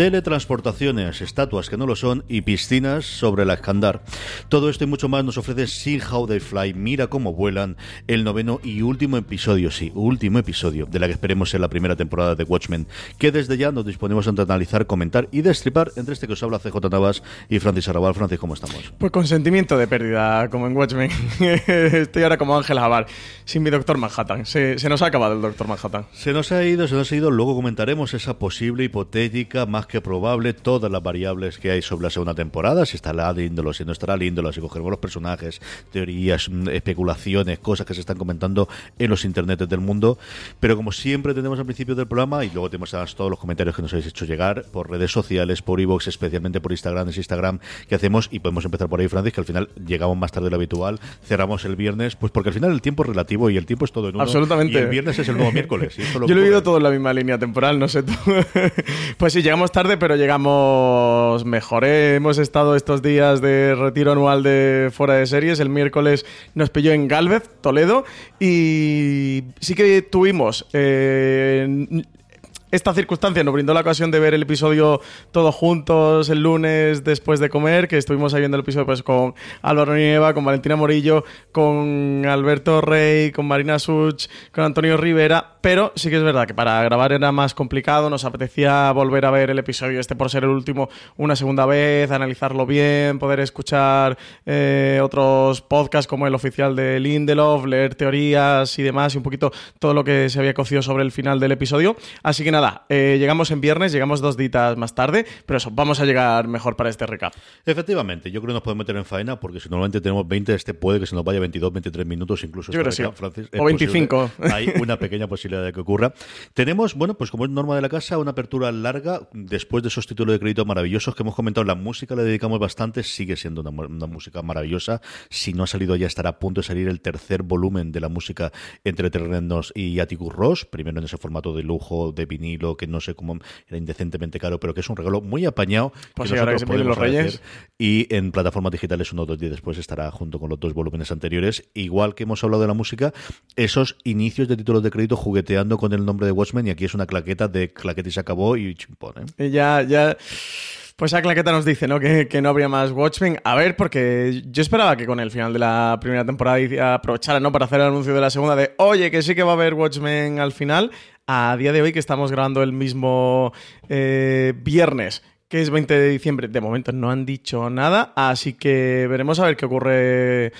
Teletransportaciones, estatuas que no lo son y piscinas sobre la Escandar. Todo esto y mucho más nos ofrece See How They Fly, Mira cómo vuelan, el noveno y último episodio, sí, último episodio de la que esperemos en la primera temporada de Watchmen, que desde ya nos disponemos a analizar, comentar y destripar entre este que os habla CJ Navas y Francis Arrabal. Francis, ¿cómo estamos? Pues con sentimiento de pérdida, como en Watchmen. Estoy ahora como Ángel Jabal, sin mi Doctor Manhattan. Se, se nos ha acabado el Doctor Manhattan. Se nos ha ido, se nos ha ido. Luego comentaremos esa posible, hipotética, más que probable todas las variables que hay sobre la segunda temporada, si estará índolo, si no estará índolo, si cogeremos los personajes, teorías, mm, especulaciones, cosas que se están comentando en los internets del mundo. Pero como siempre tenemos al principio del programa y luego tenemos todos los comentarios que nos habéis hecho llegar por redes sociales, por iVoox, especialmente por Instagram, es Instagram que hacemos y podemos empezar por ahí, Francis, que al final llegamos más tarde de lo habitual, cerramos el viernes, pues porque al final el tiempo es relativo y el tiempo es todo en uno. Absolutamente. Y el viernes es el nuevo miércoles. Yo lo he vivido todo en la misma línea temporal, no sé tú. pues sí, llegamos tarde, pero llegamos mejor. ¿eh? Hemos estado estos días de retiro anual de fuera de series. El miércoles nos pilló en Galvez, Toledo, y sí que tuvimos eh, esta circunstancia nos brindó la ocasión de ver el episodio todos juntos el lunes después de comer, que estuvimos ahí viendo el episodio pues, con Álvaro Nieva, con Valentina Morillo, con Alberto Rey, con Marina Such, con Antonio Rivera, pero sí que es verdad que para grabar era más complicado, nos apetecía volver a ver el episodio este por ser el último una segunda vez, analizarlo bien, poder escuchar eh, otros podcasts como el oficial de Lindelof, leer teorías y demás y un poquito todo lo que se había cocido sobre el final del episodio. Así que nada, nada, eh, llegamos en viernes, llegamos dos ditas más tarde, pero eso, vamos a llegar mejor para este recap. Efectivamente, yo creo que nos podemos meter en faena porque si normalmente tenemos 20, este puede que se nos vaya 22, 23 minutos incluso. Yo creo Francis, o 25. Hay una pequeña posibilidad de que ocurra. Tenemos, bueno, pues como es norma de la casa, una apertura larga después de esos títulos de crédito maravillosos que hemos comentado. La música le dedicamos bastante, sigue siendo una, una música maravillosa. Si no ha salido ya, estará a punto de salir el tercer volumen de la música entre Terrenos y Atticus Ross, primero en ese formato de lujo de vinil lo que no sé cómo era indecentemente caro, pero que es un regalo muy apañado. Pues que ahora que los Reyes. Y en plataformas digitales uno o dos días después estará junto con los dos volúmenes anteriores. Igual que hemos hablado de la música, esos inicios de títulos de crédito jugueteando con el nombre de Watchmen y aquí es una claqueta de claqueta y se acabó y chimpón. ¿eh? Ya, ya... Pues a claqueta nos dice, ¿no? Que, que, no habría más Watchmen. A ver, porque yo esperaba que con el final de la primera temporada aprovechara, ¿no? Para hacer el anuncio de la segunda de, oye, que sí que va a haber Watchmen al final a día de hoy, que estamos grabando el mismo eh, viernes, que es 20 de diciembre, de momento no han dicho nada, así que veremos a ver qué ocurre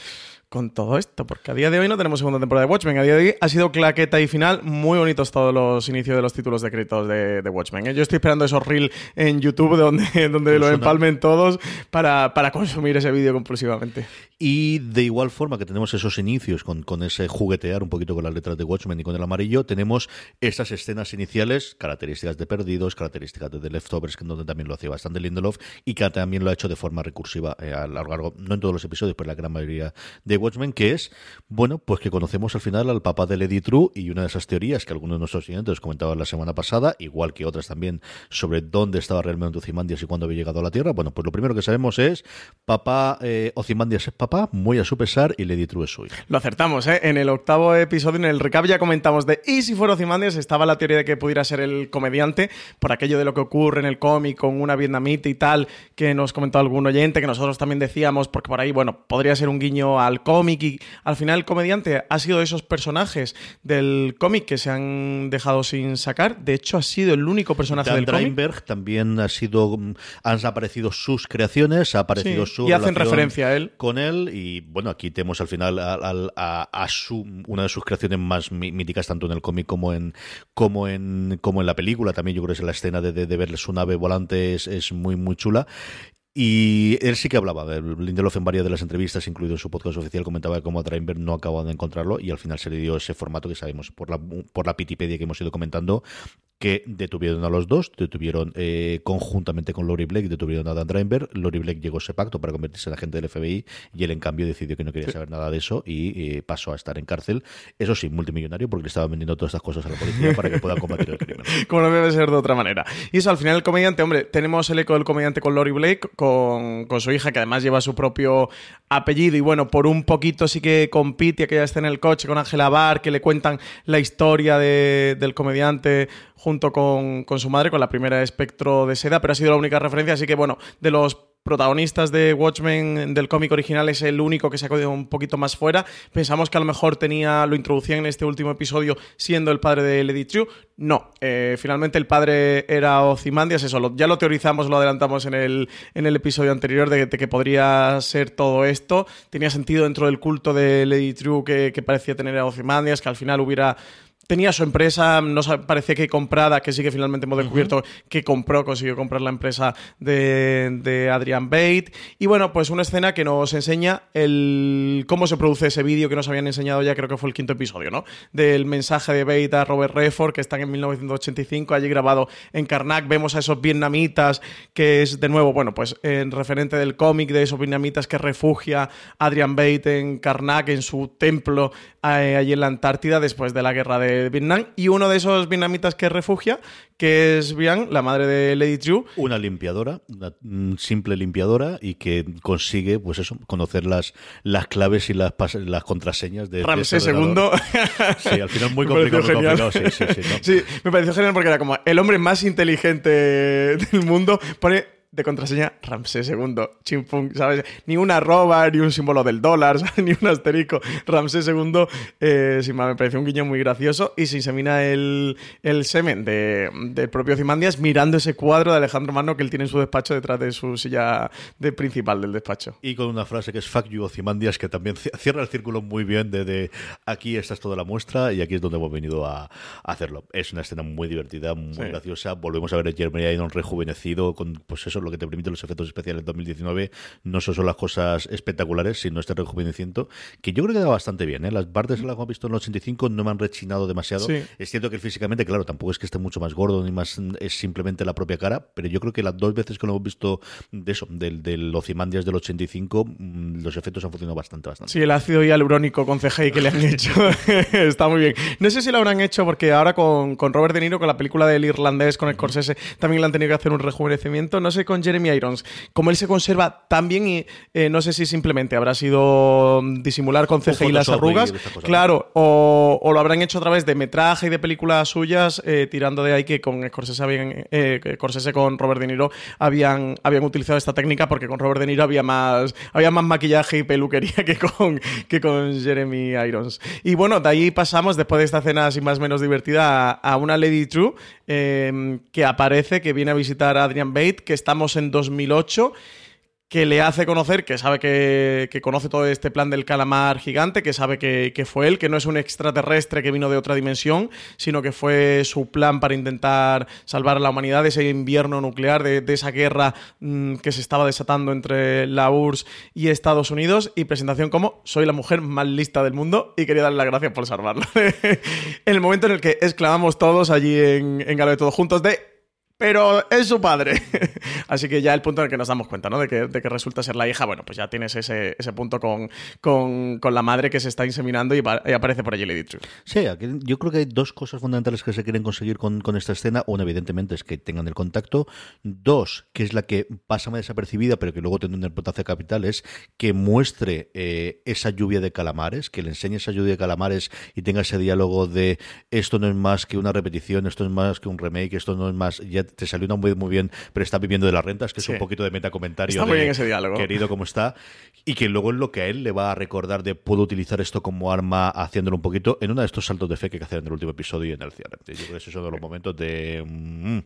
con todo esto, porque a día de hoy no tenemos segunda temporada de Watchmen. A día de hoy ha sido claqueta y final. Muy bonitos todos los inicios de los títulos de créditos de, Watchmen. ¿eh? Yo estoy esperando esos reels en YouTube donde, donde lo empalmen todos para, para consumir ese vídeo compulsivamente. Y de igual forma que tenemos esos inicios con, con, ese juguetear un poquito con las letras de Watchmen y con el amarillo, tenemos esas escenas iniciales, características de Perdidos, características de The Leftovers, que donde también lo hacía bastante Lindelof y que también lo ha hecho de forma recursiva eh, a lo largo, no en todos los episodios, pero en la gran mayoría de Watchmen, que es, bueno, pues que conocemos al final al papá de Lady True y una de esas teorías que algunos de nuestros oyentes comentaban la semana pasada, igual que otras también, sobre dónde estaba realmente Ozymandias y cuándo había llegado a la Tierra. Bueno, pues lo primero que sabemos es, papá eh, Ozymandias es papá, muy a su pesar, y Lady True es suyo. Lo acertamos, ¿eh? En el octavo episodio, en el recap ya comentamos de, y si fuera Ozymandias, estaba la teoría de que pudiera ser el comediante, por aquello de lo que ocurre en el cómic con una vietnamita y tal, que nos comentó algún oyente, que nosotros también decíamos, porque por ahí, bueno, podría ser un guiño al cómic cómic y al final el comediante ha sido de esos personajes del cómic que se han dejado sin sacar. De hecho, ha sido el único personaje del cómic. también ha sido, han aparecido sus creaciones, ha aparecido su y hacen referencia a él con él y bueno, aquí tenemos al final a, su, una de sus creaciones más míticas tanto en el cómic como en como en como en la película. También yo creo que es la escena de, de, ver su nave volante es, es muy muy chula y él sí que hablaba, Lindelof en varias de las entrevistas, incluido en su podcast oficial, comentaba cómo a Driver no acababa de encontrarlo y al final se le dio ese formato que sabemos por la, por la Pitipedia que hemos ido comentando, que detuvieron a los dos, detuvieron eh, conjuntamente con Lori Blake, detuvieron a Dan Driver. Lori Blake llegó a ese pacto para convertirse en agente del FBI y él en cambio decidió que no quería saber nada de eso y eh, pasó a estar en cárcel. Eso sí, multimillonario porque le estaba vendiendo todas estas cosas a la policía para que pueda combatir el crimen. Como no debe ser de otra manera. Y eso al final el comediante, hombre, tenemos el eco del comediante con Lori Blake, con, con su hija que además lleva su propio apellido y bueno, por un poquito sí que compite aquella está en el coche con Ángela Bar, que le cuentan la historia del comediante junto con, con, su madre, con la primera espectro de seda, pero ha sido la única referencia, así que bueno, de los protagonistas de Watchmen del cómic original es el único que se ha quedado un poquito más fuera. Pensamos que a lo mejor tenía, lo introducían en este último episodio siendo el padre de Lady True. No, eh, finalmente el padre era Ozymandias, eso ya lo teorizamos, lo adelantamos en el, en el episodio anterior de, que podría ser todo esto. Tenía sentido dentro del culto de Lady True que, que parecía tener a Ozymandias, que al final hubiera tenía su empresa, no parece que comprada, que sí que finalmente hemos descubierto que compró, consiguió comprar la empresa de, de Adrian Bate. Y bueno, pues una escena que nos enseña el cómo se produce ese vídeo que nos habían enseñado ya, creo que fue el quinto episodio, ¿no? Del mensaje de Bate a Robert Redford, que están en 1985, allí grabado en Karnak. Vemos a esos vietnamitas, que es de nuevo, bueno, pues en referente del cómic de esos vietnamitas que refugia Adrian Bate en Karnak, en su templo eh, allí en la Antártida, después de la guerra de Vietnam y uno de esos vietnamitas que refugia, que es Bian, la madre de Lady True. Una limpiadora, una simple limpiadora y que consigue, pues eso, conocer las, las claves y las, las contraseñas de Ramsés II. sí, al final muy complicado, muy complicado. Sí, sí, sí, sí, me pareció genial porque era como el hombre más inteligente del mundo. Pone de contraseña Ramsés II. Chimpung, ¿sabes? Ni una arroba, ni un símbolo del dólar, ni un asterisco. Ramsés II, eh, me pareció un guiño muy gracioso. Y se insemina el, el semen de, del propio Zimandias mirando ese cuadro de Alejandro Magno que él tiene en su despacho detrás de su silla de principal del despacho. Y con una frase que es fuck you, Zimandias, que también cierra el círculo muy bien de, aquí esta es toda la muestra y aquí es donde hemos venido a, hacerlo. Es una escena muy divertida, muy graciosa. Volvemos a ver a Jeremy Irons rejuvenecido con, pues eso, lo que te permiten los efectos especiales 2019 no son solo las cosas espectaculares, sino este rejuvenecimiento, que yo creo que da bastante bien. ¿eh? Las partes que las hemos visto en el 85 no me han rechinado demasiado. Es cierto que físicamente, claro, tampoco es que esté mucho más gordo ni más, es simplemente la propia cara, pero yo creo que las dos veces que lo hemos visto de eso, del, del Ocimandias del 85, mm, los efectos han funcionado bastante, bastante. Sí, el ácido hialurónico con CGI que le han hecho está muy bien. No sé si lo habrán hecho porque ahora con, con Robert De Niro, con la película del irlandés, con Scorsese, también le han tenido que hacer un rejuvenecimiento. No sé con Jeremy Irons, como él se conserva tan bien y eh, no sé si simplemente habrá sido mm, disimular con CGI y las arrugas, claro, o, lo habrán hecho a través de metraje y de películas suyas, eh, tirando de ahí que con Scorsese, habían, eh, Scorsese con Robert De Niro habían, habían utilizado esta técnica porque con Robert De Niro había más, había más maquillaje y peluquería que con, que con Jeremy Irons. Y bueno, de ahí pasamos, después de esta escena así más o menos divertida, a, a una Lady True que aparece, que viene a visitar a Adrian Bate, que estamos en 2008 que le hace conocer, que sabe que, conoce todo este plan del calamar gigante, que sabe que, fue él, que no es un extraterrestre que vino de otra dimensión, sino que fue su plan para intentar salvar a la humanidad de ese invierno nuclear, de, esa guerra mm, que se estaba desatando entre la URSS y Estados Unidos. Y presentación como soy la mujer más lista del mundo y quería darle las gracias por salvarlo. en el momento en el que exclamamos todos allí en, en Galo de Todos Juntos de pero es su padre. Así que ya el punto en el que nos damos cuenta, ¿no? De que, de que resulta ser la hija, bueno, pues ya tienes ese, ese punto con, con, con, la madre que se está inseminando y, aparece por allí Lady True. Sí, yo creo que hay dos cosas fundamentales que se quieren conseguir con, con, esta escena. Una, evidentemente, es que tengan el contacto. Dos, que es la que pasa más desapercibida, pero que luego tiene una importancia capital, es que muestre eh, esa lluvia de calamares, que le enseñe esa lluvia de calamares y tenga ese diálogo de esto no es más que una repetición, esto no es más que un remake, esto no es más... Ya te salió una muy, muy bien, pero está viviendo de las rentas, que es un poquito de metacomentario. Está muy bien ese diálogo. Querido como está. Y que luego es lo que a él le va a recordar de puedo utilizar esto como arma haciéndolo un poquito en uno de estos saltos de fe que hay que hacer en el último episodio y en el cierre. Yo creo que es uno de los momentos de... Mm,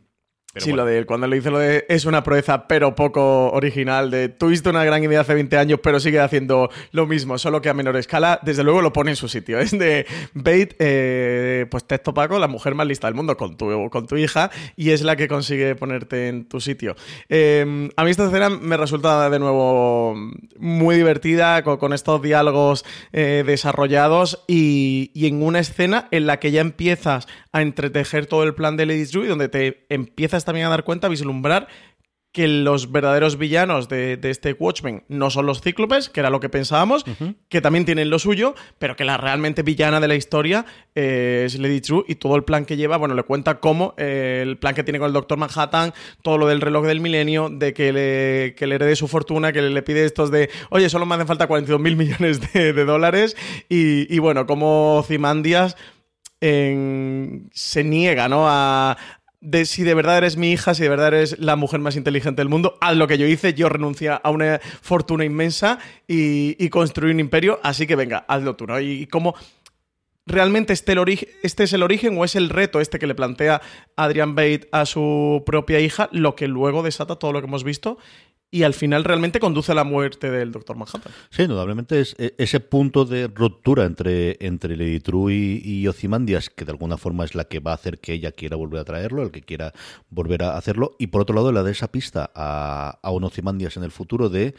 sí, lo de cuando le dice lo de es una proeza pero poco original, de tuviste una gran idea hace 20 años pero sigue haciendo lo mismo, solo que a menor escala, desde luego lo pone en su sitio. Es de Bait, eh, pues texto Paco, la mujer más lista del mundo con tu, con tu hija y es la que consigue ponerte en tu sitio. Em, a mí esta escena me resulta de nuevo muy divertida con, estos diálogos eh, desarrollados y, y, en una escena en la que ya empiezas a entretejer todo el plan de Lady Drew y donde te empiezas también a dar cuenta, a vislumbrar que los verdaderos villanos de, este Watchmen no son los cíclopes, que era lo que pensábamos, que también tienen lo suyo, pero que la realmente villana de la historia eh, es Lady True y todo el plan que lleva, bueno, le cuenta cómo eh, el plan que tiene con el Doctor Manhattan, todo lo del reloj del milenio, de que le, que le herede su fortuna, que le, pide estos de, oye, solo me hacen falta 42 mil millones de, dólares, y, y, bueno, como Zimandias se niega ¿no? a, de si de verdad eres mi hija, si de verdad eres la mujer más inteligente del mundo, haz lo que yo hice, yo renuncié a una fortuna inmensa y, construí un imperio, así que venga, hazlo tú, ¿no? Y, cómo realmente este, este, es el origen o es el reto este que le plantea Adrian Bate a su propia hija, lo que luego desata todo lo que hemos visto y al final realmente conduce a la muerte del Doctor Manhattan. Sí, indudablemente es e, ese punto de ruptura entre, entre Lady True y, y Ozymandias, que de alguna forma es la que va a hacer que ella quiera volver a traerlo, el que quiera volver a hacerlo, y por otro lado la de esa pista a, a un Ozymandias en el futuro de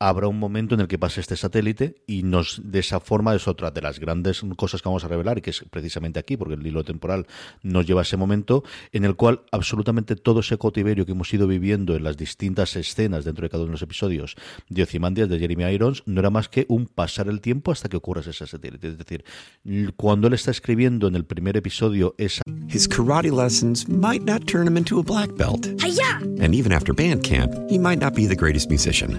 habrá un momento en el que pase este satélite y nos de esa forma es otra de las grandes cosas que vamos a revelar y que es precisamente aquí porque el hilo temporal nos lleva a ese momento en el cual absolutamente todo ese cautiverio que hemos ido viviendo en las distintas escenas dentro de cada uno de los episodios de Ozymandias de Jeremy Irons no era más que un pasar el tiempo hasta que ocurra ese satélite. Es decir cuando él está escribiendo en el primer episodio esa His karate lessons might not turn him into a black belt. And even after band camp he might not be the greatest musician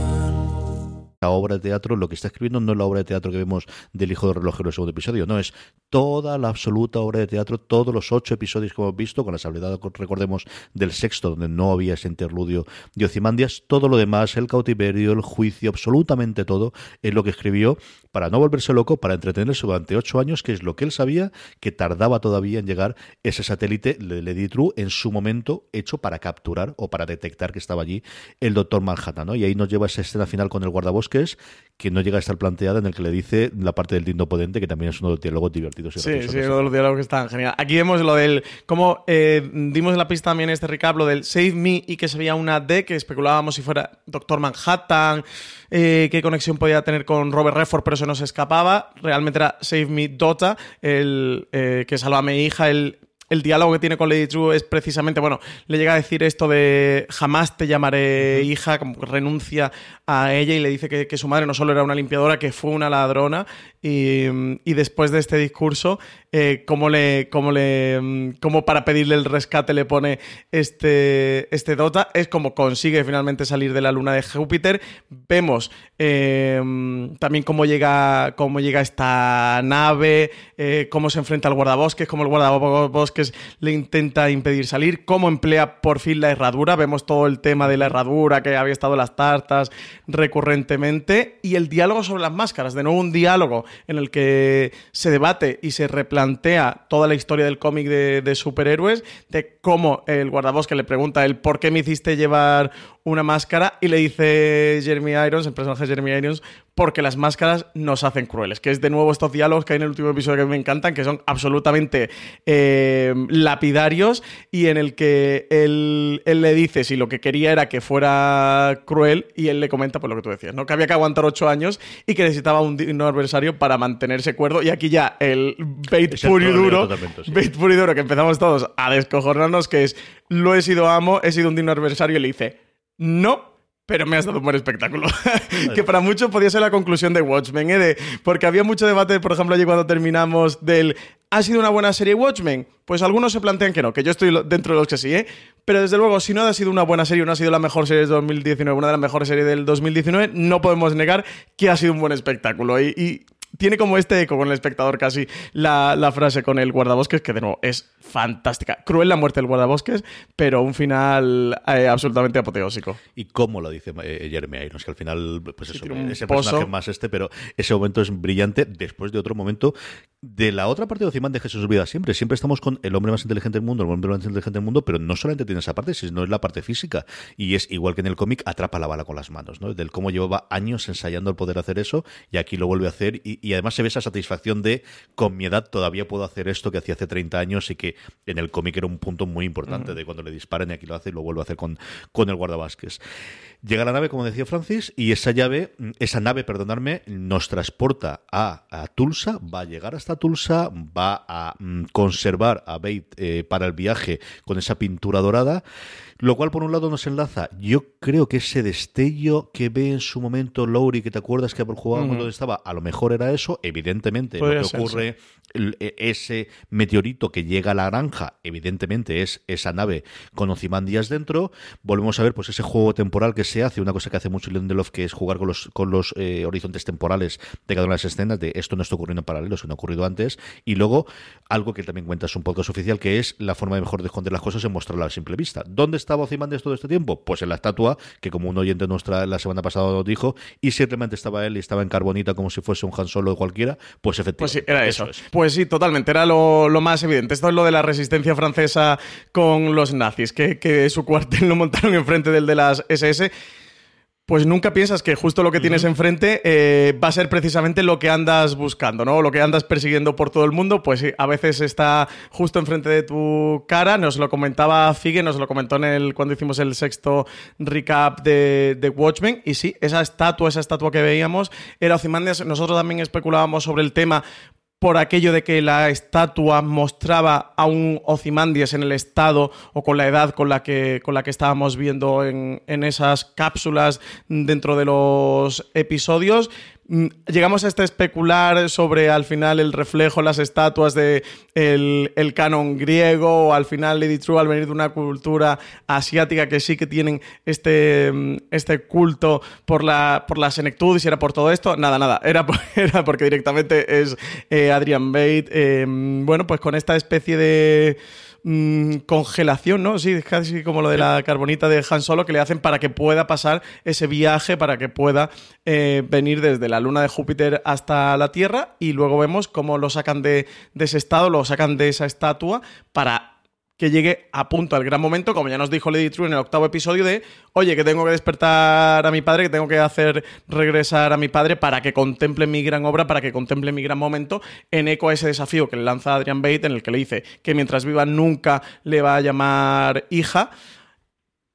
La obra de teatro, lo que está escribiendo no es la obra de teatro que vemos del Hijo del Relojero en el segundo episodio, no, es toda la absoluta obra de teatro, todos los ocho episodios que hemos visto, con la salvedad, recordemos, del sexto, donde no había ese interludio de Ocimandias, todo lo demás, el cautiverio, el juicio, absolutamente todo, es lo que escribió para no volverse loco, para entretenerse durante ocho años, que es lo que él sabía que tardaba todavía en llegar ese satélite Lady True en su momento hecho para capturar o para detectar que estaba allí el Doctor Manhattan, ¿no? Y ahí nos lleva esa escena final con el guardabosques, que no llega a estar planteada, en el que le dice la parte del lindo podente, que también es uno de los diálogos divertidos. sí, sí, uno de los diálogos que están genial. Aquí vemos lo del, como eh, dimos en la pista también este recap, lo del Save Me y que se veía una D, que especulábamos si fuera Doctor Manhattan, eh, qué conexión podía tener con Robert Redford, pero se nos escapaba. Realmente era Save Me Dota, el eh, que salva a mi hija, el el diálogo que tiene con Lady True es precisamente, bueno, le llega a decir esto de jamás te llamaré hija, como que renuncia a ella y le dice que, su madre no solo era una limpiadora, que fue una ladrona. Y, después de este discurso, eh, como le, como le, como para pedirle el rescate le pone este, este Dota, es como consigue finalmente salir de la luna de Júpiter. Vemos eh, también cómo llega, cómo llega esta nave, eh, cómo se enfrenta al guardabosques, cómo el guardabosques le intenta impedir salir, cómo emplea por fin la herradura. Vemos todo el tema de la herradura que había estado en las tartas recurrentemente y el diálogo sobre las máscaras. De nuevo, un diálogo en el que se debate y se replantea toda la historia del cómic de, superhéroes, de cómo el guardabosque le pregunta el por qué me hiciste llevar una máscara y le dice Jeremy Irons, el personaje Jeremy Irons, porque las máscaras nos hacen crueles. Que es de nuevo estos diálogos que hay en el último episodio que me encantan, que son absolutamente eh, lapidarios y en el que él, le dice si lo que quería era que fuera cruel y él le comenta por pues, lo que tú decías, ¿no? Que había que aguantar ocho años y que necesitaba un digno adversario para mantenerse cuerdo. Y aquí ya el bait puro y duro, bait puro y duro que empezamos todos a descojonarnos, que es lo he sido amo, he sido un digno adversario y le dice no pero me has dado un buen espectáculo. que para muchos podía ser la conclusión de Watchmen, ¿eh? porque había mucho debate, por ejemplo, allí cuando terminamos del ¿Ha sido una buena serie Watchmen? Pues algunos se plantean que no, que yo estoy dentro de los que sí, ¿eh? Pero desde luego, si no ha sido una buena serie, no ha sido la mejor serie de 2019, una de las mejores series del 2019, no podemos negar que ha sido un buen espectáculo. y tiene como este eco con el espectador casi la, frase con el guardabosques, que de nuevo es fantástica. Cruel la muerte del guardabosques, pero un final eh, absolutamente apoteósico. Y cómo lo dice eh, Jeremy Irons, que al final, pues eso, es el personaje más este, pero ese momento es brillante después de otro momento de la otra parte de Ociman de Jesús Vida siempre. Siempre estamos con el hombre más inteligente del mundo, el hombre más inteligente del mundo, pero no solamente tiene esa parte, sino es la parte física. Y es igual que en el cómic, atrapa la bala con las manos, ¿no? Del cómo llevaba años ensayando el poder hacer eso y aquí lo vuelve a hacer. Y, y además se ve esa satisfacción de, con mi edad todavía puedo hacer esto que hacía hace 30 años y que en el cómic era un punto muy importante de cuando le disparen y aquí lo hace y lo vuelve a hacer con, con el guardabasques. Llega la nave, como decía Francis, y esa llave, esa nave, perdonadme, nos transporta a, Tulsa, va a llegar hasta Tulsa, va a mm, conservar a Bate eh, para el viaje con esa pintura dorada. Lo cual, por un lado, nos enlaza. Yo creo que ese destello que ve en su momento Lowry, que te acuerdas que por jugar cuando estaba, a lo mejor era eso. Evidentemente, lo que ocurre, e, ese meteorito que llega a la granja, evidentemente es esa nave con Ozymandias dentro. Volvemos a ver pues ese juego temporal que se hace, una cosa que hace mucho Lindelof, que es jugar con los, con los eh, horizontes temporales de cada una de las escenas, de esto no está ocurriendo en paralelo, sino ha ocurrido antes. Y luego, algo que también cuentas un podcast oficial, que es la forma de mejor de esconder las cosas en mostrarla a simple vista. ¿Dónde está estaba Ozymandias todo este tiempo? Pues en la estatua, que como un oyente nuestra la semana pasada nos dijo, y simplemente estaba él y estaba en carbonita como si fuese un Han Solo de cualquiera, pues efectivamente. Pues sí, era eso. Pues sí, totalmente, era lo, más evidente. Esto es lo de la resistencia francesa con los nazis, que, que su cuartel lo montaron enfrente del de las SS pues nunca piensas que justo lo que tienes enfrente eh, va a ser precisamente lo que andas buscando, ¿no? Lo que andas persiguiendo por todo el mundo, pues a veces está justo enfrente de tu cara. Nos lo comentaba Figue, nos lo comentó en el, cuando hicimos el sexto recap de, de Watchmen. Y sí, esa estatua, esa estatua que veíamos era Ozymandias. Nosotros también especulábamos sobre el tema por aquello de que la estatua mostraba a un Ozymandias en el estado o con la edad con la que, con la que estábamos viendo en, en esas cápsulas dentro de los episodios. Mm, llegamos a este especular sobre al final el reflejo, las estatuas de el, canon griego, o al final Lady True al venir de una cultura asiática que sí que tienen este, mm, este culto por la, por la senectud y si era por todo esto, nada, nada, era, era porque directamente es eh, Adrian Bate, eh, bueno, pues con esta especie de Mm, congelación, ¿no? Sí, casi como lo de la carbonita de Han Solo que le hacen para que pueda pasar ese viaje, para que pueda eh, venir desde la luna de Júpiter hasta la Tierra y luego vemos cómo lo sacan de, de ese estado, lo sacan de esa estatua para que llegue a punto al gran momento, como ya nos dijo Lady True en el octavo episodio, de, oye, que tengo que despertar a mi padre, que tengo que hacer regresar a mi padre para que contemple mi gran obra, para que contemple mi gran momento, en eco a ese desafío que le lanza Adrian Bate, en el que le dice que mientras viva nunca le va a llamar hija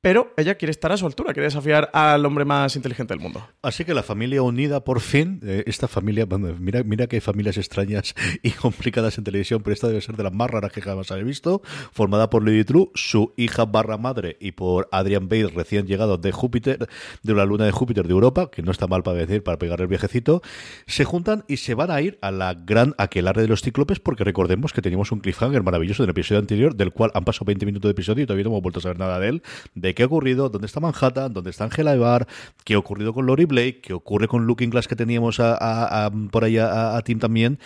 pero ella quiere estar a su altura, quiere desafiar al hombre más inteligente del mundo. Así que la familia unida, por fin, eh, esta familia, mira, mira que hay familias extrañas y complicadas en televisión, pero esta debe ser de las más raras que jamás he visto, formada por Lady True, su hija barra madre, y por Adrian Bate, recién llegado de Júpiter, de la luna de Júpiter de Europa, que no está mal para decir, para pegar el viajecito, se juntan y se van a ir a la gran aquelarre de los cíclopes, porque recordemos que teníamos un cliffhanger maravilloso del episodio anterior, del cual han pasado 20 minutos de episodio y todavía no hemos vuelto a saber nada de él, qué ha ocurrido, dónde está Manhattan, dónde está Angela Evar, qué ha ocurrido con Lori Blake, qué ocurre con Looking Glass que teníamos por ahí a, Tim también.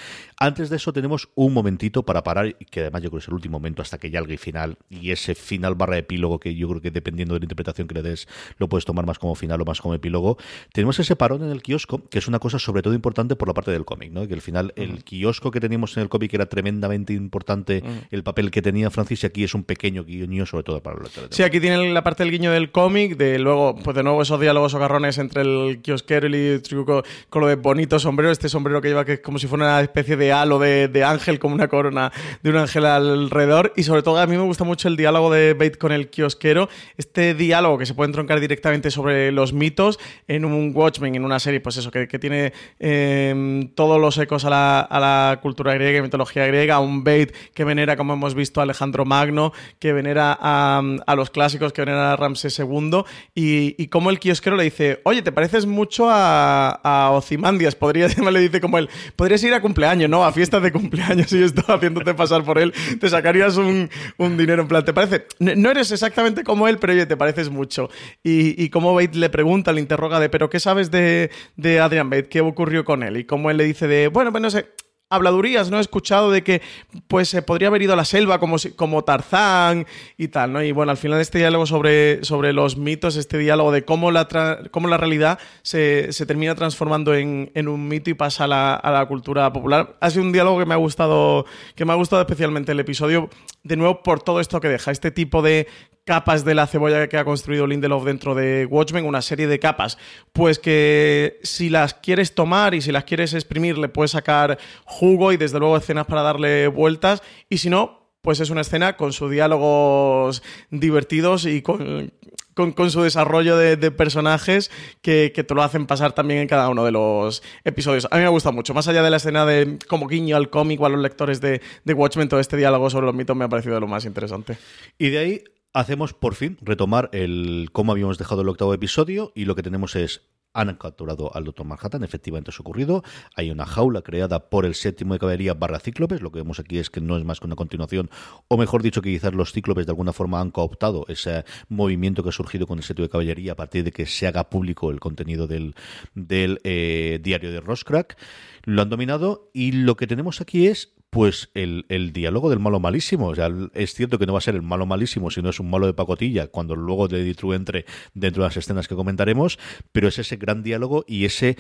Antes de eso tenemos un momentito para parar, y que además yo creo que es el último momento hasta que ya el final y ese final barra epílogo que yo creo que dependiendo de la interpretación que le des lo puedes tomar más como final o más como epílogo. Tenemos ese parón en el kiosco, que es una cosa sobre todo importante por la parte del cómic, ¿no? Que al final el kiosco que teníamos en el cómic era tremendamente importante, el papel que tenía Francis y aquí es un pequeño guiño sobre todo para los Sí, aquí tiene la parte el guiño del cómic, de luego, pues de nuevo esos diálogos socarrones entre el kiosquero y el truco con lo de bonito sombrero, este sombrero que lleva que es como si fuera una especie de halo de, ángel, como una corona de un ángel alrededor. Y sobre todo a mí me gusta mucho el diálogo de Bate con el kiosquero, este diálogo que se puede entroncar directamente sobre los mitos en un Watchmen, en una serie, pues eso, que, tiene em, todos los ecos a la, a la, cultura griega y mitología griega, un Bate que venera, como hemos visto, a Alejandro Magno, que venera a, los clásicos, que venera a Ramsés II y, como el kiosquero le dice, oye, te pareces mucho a, a Ozymandias, podría, le dice como él, podrías ir a cumpleaños, ¿no? A fiestas de cumpleaños y esto haciéndote pasar por él, te sacarías un, dinero en plan, ¿te parece? No eres exactamente como él, pero oye, te pareces mucho. Y, y como Bate le pregunta, le interroga de, ¿pero qué sabes de, de Adrian Bate? ¿Qué ocurrió con él? Y como él le dice de, bueno, pues no sé, habladurías, ¿no? He escuchado de que pues se podría haber ido a la selva como, como Tarzán y tal, ¿no? Y bueno, al final este diálogo sobre, sobre los mitos, este diálogo de cómo la, cómo la realidad se, termina transformando en, un mito y pasa a la, a la, cultura popular. Ha sido un diálogo que me ha gustado, que me ha gustado especialmente el episodio, de nuevo por todo esto que deja, este tipo de capas de la cebolla que ha construido Lindelof dentro de Watchmen, una serie de capas, pues que si las quieres tomar y si las quieres exprimir le puedes sacar jugo y desde luego escenas para darle vueltas y si no, pues es una escena con sus diálogos divertidos y con, con, su desarrollo de, personajes que, te lo hacen pasar también en cada uno de los episodios. A mí me ha gustado mucho, más allá de la escena de como guiño al cómic o a los lectores de, de Watchmen, todo este diálogo sobre los mitos me ha parecido lo más interesante. Y de ahí hacemos por fin retomar el cómo habíamos dejado el octavo episodio y lo que tenemos es han capturado al Doctor Manhattan, efectivamente ha ocurrido. Hay una jaula creada por el séptimo de caballería barra cíclopes. Lo que vemos aquí es que no es más que una continuación, o mejor dicho, que quizás los cíclopes de alguna forma han cooptado ese movimiento que ha surgido con el séptimo de caballería a partir de que se haga público el contenido del, del eh, diario de Roscrack. Lo han dominado y lo que tenemos aquí es pues el, diálogo del malo malísimo. O sea, es cierto que no va a ser el malo malísimo, sino es un malo de pacotilla, cuando luego de Ditru entre dentro de las escenas que comentaremos, pero es ese gran diálogo y ese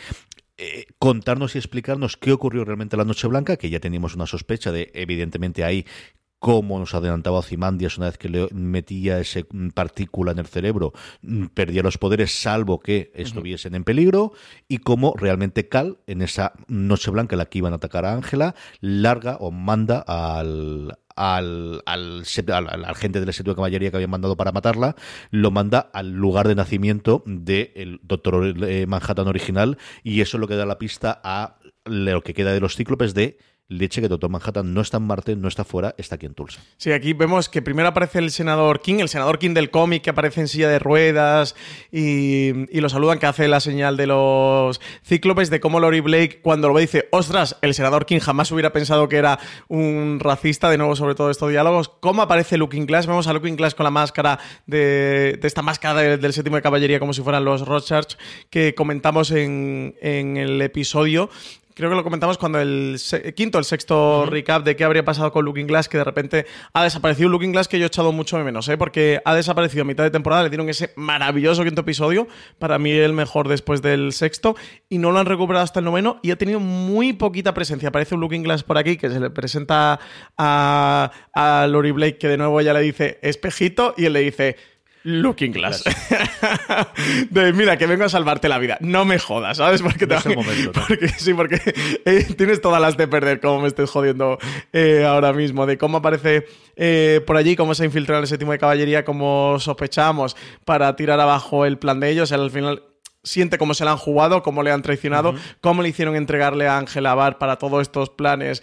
eh, contarnos y explicarnos qué ocurrió realmente la Noche Blanca, que ya teníamos una sospecha de, evidentemente, ahí cómo nos adelantaba Ozymandias una vez que le metía esa partícula en el cerebro, mm, perdía los poderes salvo que estuviesen en peligro, y cómo realmente Cal, en esa noche blanca en la que iban a atacar a Ángela, larga o manda al, al, al, al, gente del de caballería que habían mandado para matarla, lo manda al lugar de nacimiento del Doctor eh, Manhattan original, y eso es lo que da la pista a lo que queda de los cíclopes de leche que Doctor Manhattan no está en Marte, no está fuera, está aquí en Tulsa. Sí, aquí vemos que primero aparece el senador King, el senador King del cómic que aparece en silla de ruedas y, lo saludan, que hace la señal de los cíclopes de cómo Lori Blake cuando lo ve dice, ostras, el senador King jamás hubiera pensado que era un racista, de nuevo sobre todo estos diálogos. ¿Cómo aparece Looking Glass? Vemos a Looking Glass con la máscara de, esta máscara del séptimo de caballería como si fueran los Rothschilds que comentamos en, en el episodio creo que lo comentamos cuando el quinto, el sexto recap de qué habría pasado con Looking Glass, que de repente ha desaparecido Looking Glass que yo he echado mucho de menos, ¿eh? porque ha desaparecido a mitad de temporada, le dieron ese maravilloso quinto episodio, para mí el mejor después del sexto, y no lo han recuperado hasta el noveno, y ha tenido muy poquita presencia. Aparece un Looking Glass por aquí que se le presenta a, a Lori Blake, que de nuevo ella le dice espejito, y él le dice Looking Glass. de, mira, que vengo a salvarte la vida. No me jodas, ¿sabes? Porque, te... porque sí, porque eh, tienes todas las de perder, como me estoy jodiendo eh, ahora mismo. De cómo aparece eh, por allí, cómo se ha infiltrado en el séptimo de caballería, como sospechamos, para tirar abajo el plan de ellos. Al final siente cómo se la han jugado, cómo le han traicionado, cómo le hicieron entregarle a Ángela Bar para todos estos planes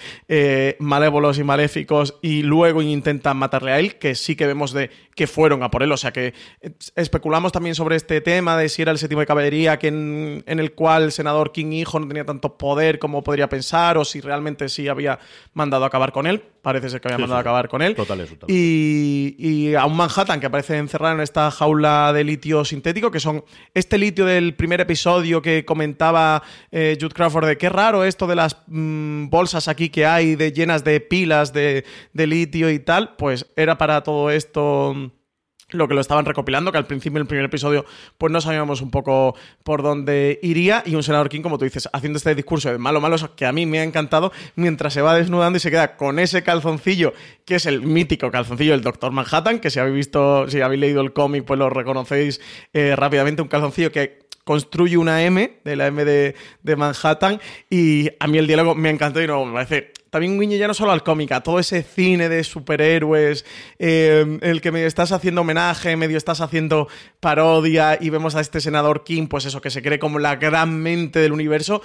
malévolos y maléficos y luego intentan matarle a él, que sí que vemos de que fueron a por él. O sea que eh, especulamos también sobre este tema de si era el séptimo de caballería que en, el cual el senador King hijo no tenía tanto poder como podría pensar, o si realmente sí había mandado a acabar con él. Parece ser que había mandado a acabar con él. Total, Y, a un Manhattan que aparece encerrado en esta jaula de litio sintético, que son este litio del primer episodio que comentaba eh, Jude Crawford de qué raro esto de las mm, bolsas aquí que hay de, llenas de pilas de, litio y tal, pues era para todo esto lo que lo estaban recopilando, que al principio del primer episodio pues no sabíamos un poco por dónde iría. Y un senador King, como tú dices, haciendo este discurso de malo, malo, que a mí me ha encantado, mientras se va desnudando y se queda con ese calzoncillo, que es el mítico calzoncillo del Doctor Manhattan, que si habéis visto, si habéis leído el cómic, pues lo reconocéis eh, rápidamente, un calzoncillo que construye una M, de la M de, de, Manhattan, y a mí el diálogo me encantó y no, me parece también guiño ya no solo al cómic, a todo ese cine de superhéroes, eh, el que medio estás haciendo homenaje, medio estás haciendo parodia y vemos a este senador King, pues eso, que se cree como la gran mente del universo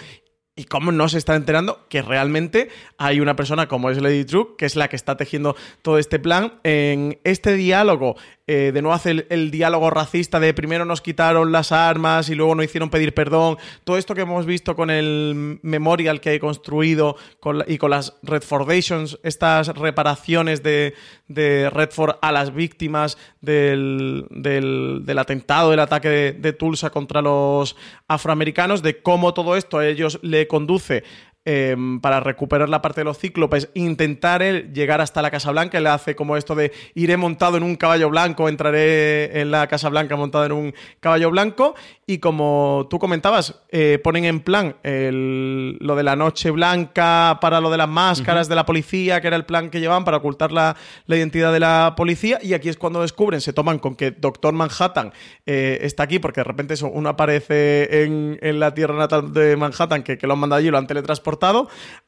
y cómo no se está enterando que realmente hay una persona como es Lady True, que es la que está tejiendo todo este plan. En este diálogo, eh, de nuevo hace el, diálogo racista de primero nos quitaron las armas y luego no hicieron pedir perdón. Todo esto que hemos visto con el memorial que he construido y con las Redfordations, estas reparaciones de, Redford a las víctimas del, atentado, del ataque de, de Tulsa contra los afroamericanos, de cómo todo esto a ellos le conduce Em, para recuperar la parte de los cíclopes, intentar llegar hasta la Casa Blanca. Él hace como esto de iré montado en un caballo blanco, entraré en la Casa Blanca montado en un caballo blanco. Y como tú comentabas, eh, ponen en plan lo de la noche blanca para lo de las máscaras de la policía, que era el plan que llevaban para ocultar la, identidad de la policía. Y aquí es cuando descubren, se toman con que Doctor Manhattan eh, está aquí, porque de repente eso, uno aparece en, la tierra natal de Manhattan, que, que lo han mandado allí, lo han teletransportado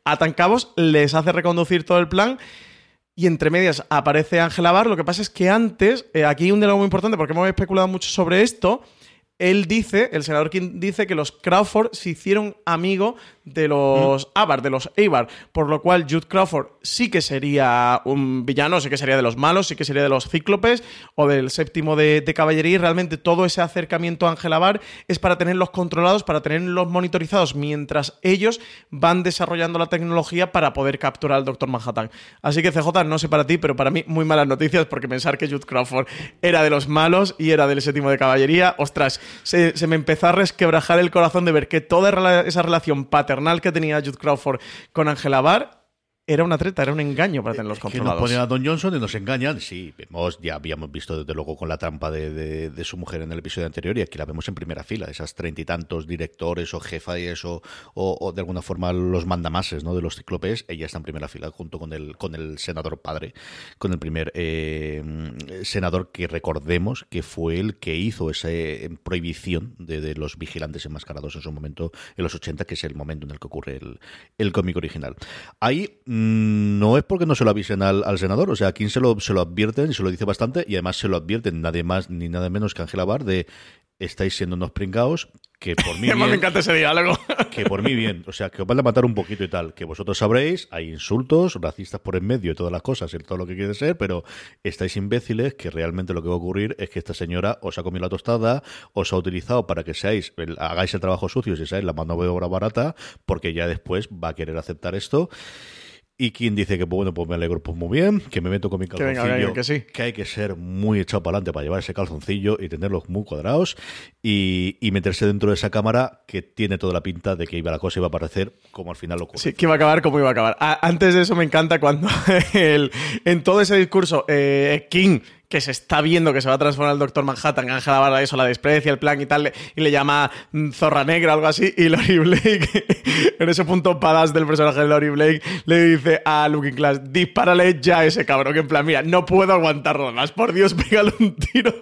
atan cabos, les hace reconducir todo el plan. Y entre medias aparece Ángela Bar. Lo que pasa es que antes, eh, aquí un diálogo muy importante porque hemos especulado mucho sobre esto él dice, el senador King dice que los Crawford se hicieron amigos de los Abar, de los Abar, por lo cual Jude Crawford sí que sería un villano, sí que sería de los malos, sí que sería de los cíclopes o del séptimo de, caballería y realmente todo ese acercamiento a Angela Bar es para tenerlos controlados, para tenerlos monitorizados mientras ellos van desarrollando la tecnología para poder capturar al Doctor Manhattan. Así que CJ, no sé para ti, pero para mí muy malas noticias porque pensar que Jude Crawford era de los malos y era del séptimo de caballería, ostras, se, me empezó a resquebrajar el corazón de ver que toda esa relación que tenía Jude Crawford con Angela Barr era una treta, era un engaño para tenerlos controlados. Que nos ponen a Don Johnson y nos engañan. Sí, vemos, ya habíamos visto desde luego con la trampa de, su mujer en el episodio anterior y aquí la vemos en primera fila. Esas treinta y tantos directores o jefas o, o, de alguna forma los mandamases ¿no? de los ciclopes, ella está en primera fila junto con el, con el senador padre, con el primer eh, senador que recordemos que fue el que hizo esa eh, prohibición de, los vigilantes enmascarados en su momento, en los 80, que es el momento en el que ocurre el, el cómic original. Ahí no es porque no se lo avisen al, senador, o sea, aquí se lo, se lo advierten, se lo dice bastante, y además se lo advierten nadie más ni nada menos que Ángela Bar de estáis siendo unos pringados que por mí bien, me encanta ese diálogo. que por mí bien, o sea, que os van a matar un poquito y tal, que vosotros sabréis, hay insultos, racistas por en medio y todas las cosas y todo lo que quiere ser, pero estáis imbéciles que realmente lo que va a ocurrir es que esta señora os ha comido la tostada, os ha utilizado para que seáis, hagáis el trabajo sucio y seáis la mano de obra barata, porque ya después va a querer aceptar esto. Y quien dice que, bueno, pues me alegro, pues muy bien, que me meto con mi calzoncillo. Que, hay que ser muy echado para adelante para llevar ese calzoncillo y tenerlos muy cuadrados y, meterse dentro de esa cámara que tiene toda la pinta de que iba la cosa iba a aparecer como al final lo ocurre. Sí, que iba a acabar como iba a acabar. antes de eso me encanta cuando en todo ese discurso eh, King que se está viendo que se va a transformar el Doctor Manhattan, Ángela Barra eso la desprecia, el plan y tal, y le llama mm, Zorra Negra o algo así, y Lori Blake, en ese punto padas del personaje de Lori Blake, le dice a Looking Class, dispárale ya a ese cabrón, que en plan, mira, no puedo aguantarlo más, por Dios, pégale un tiro.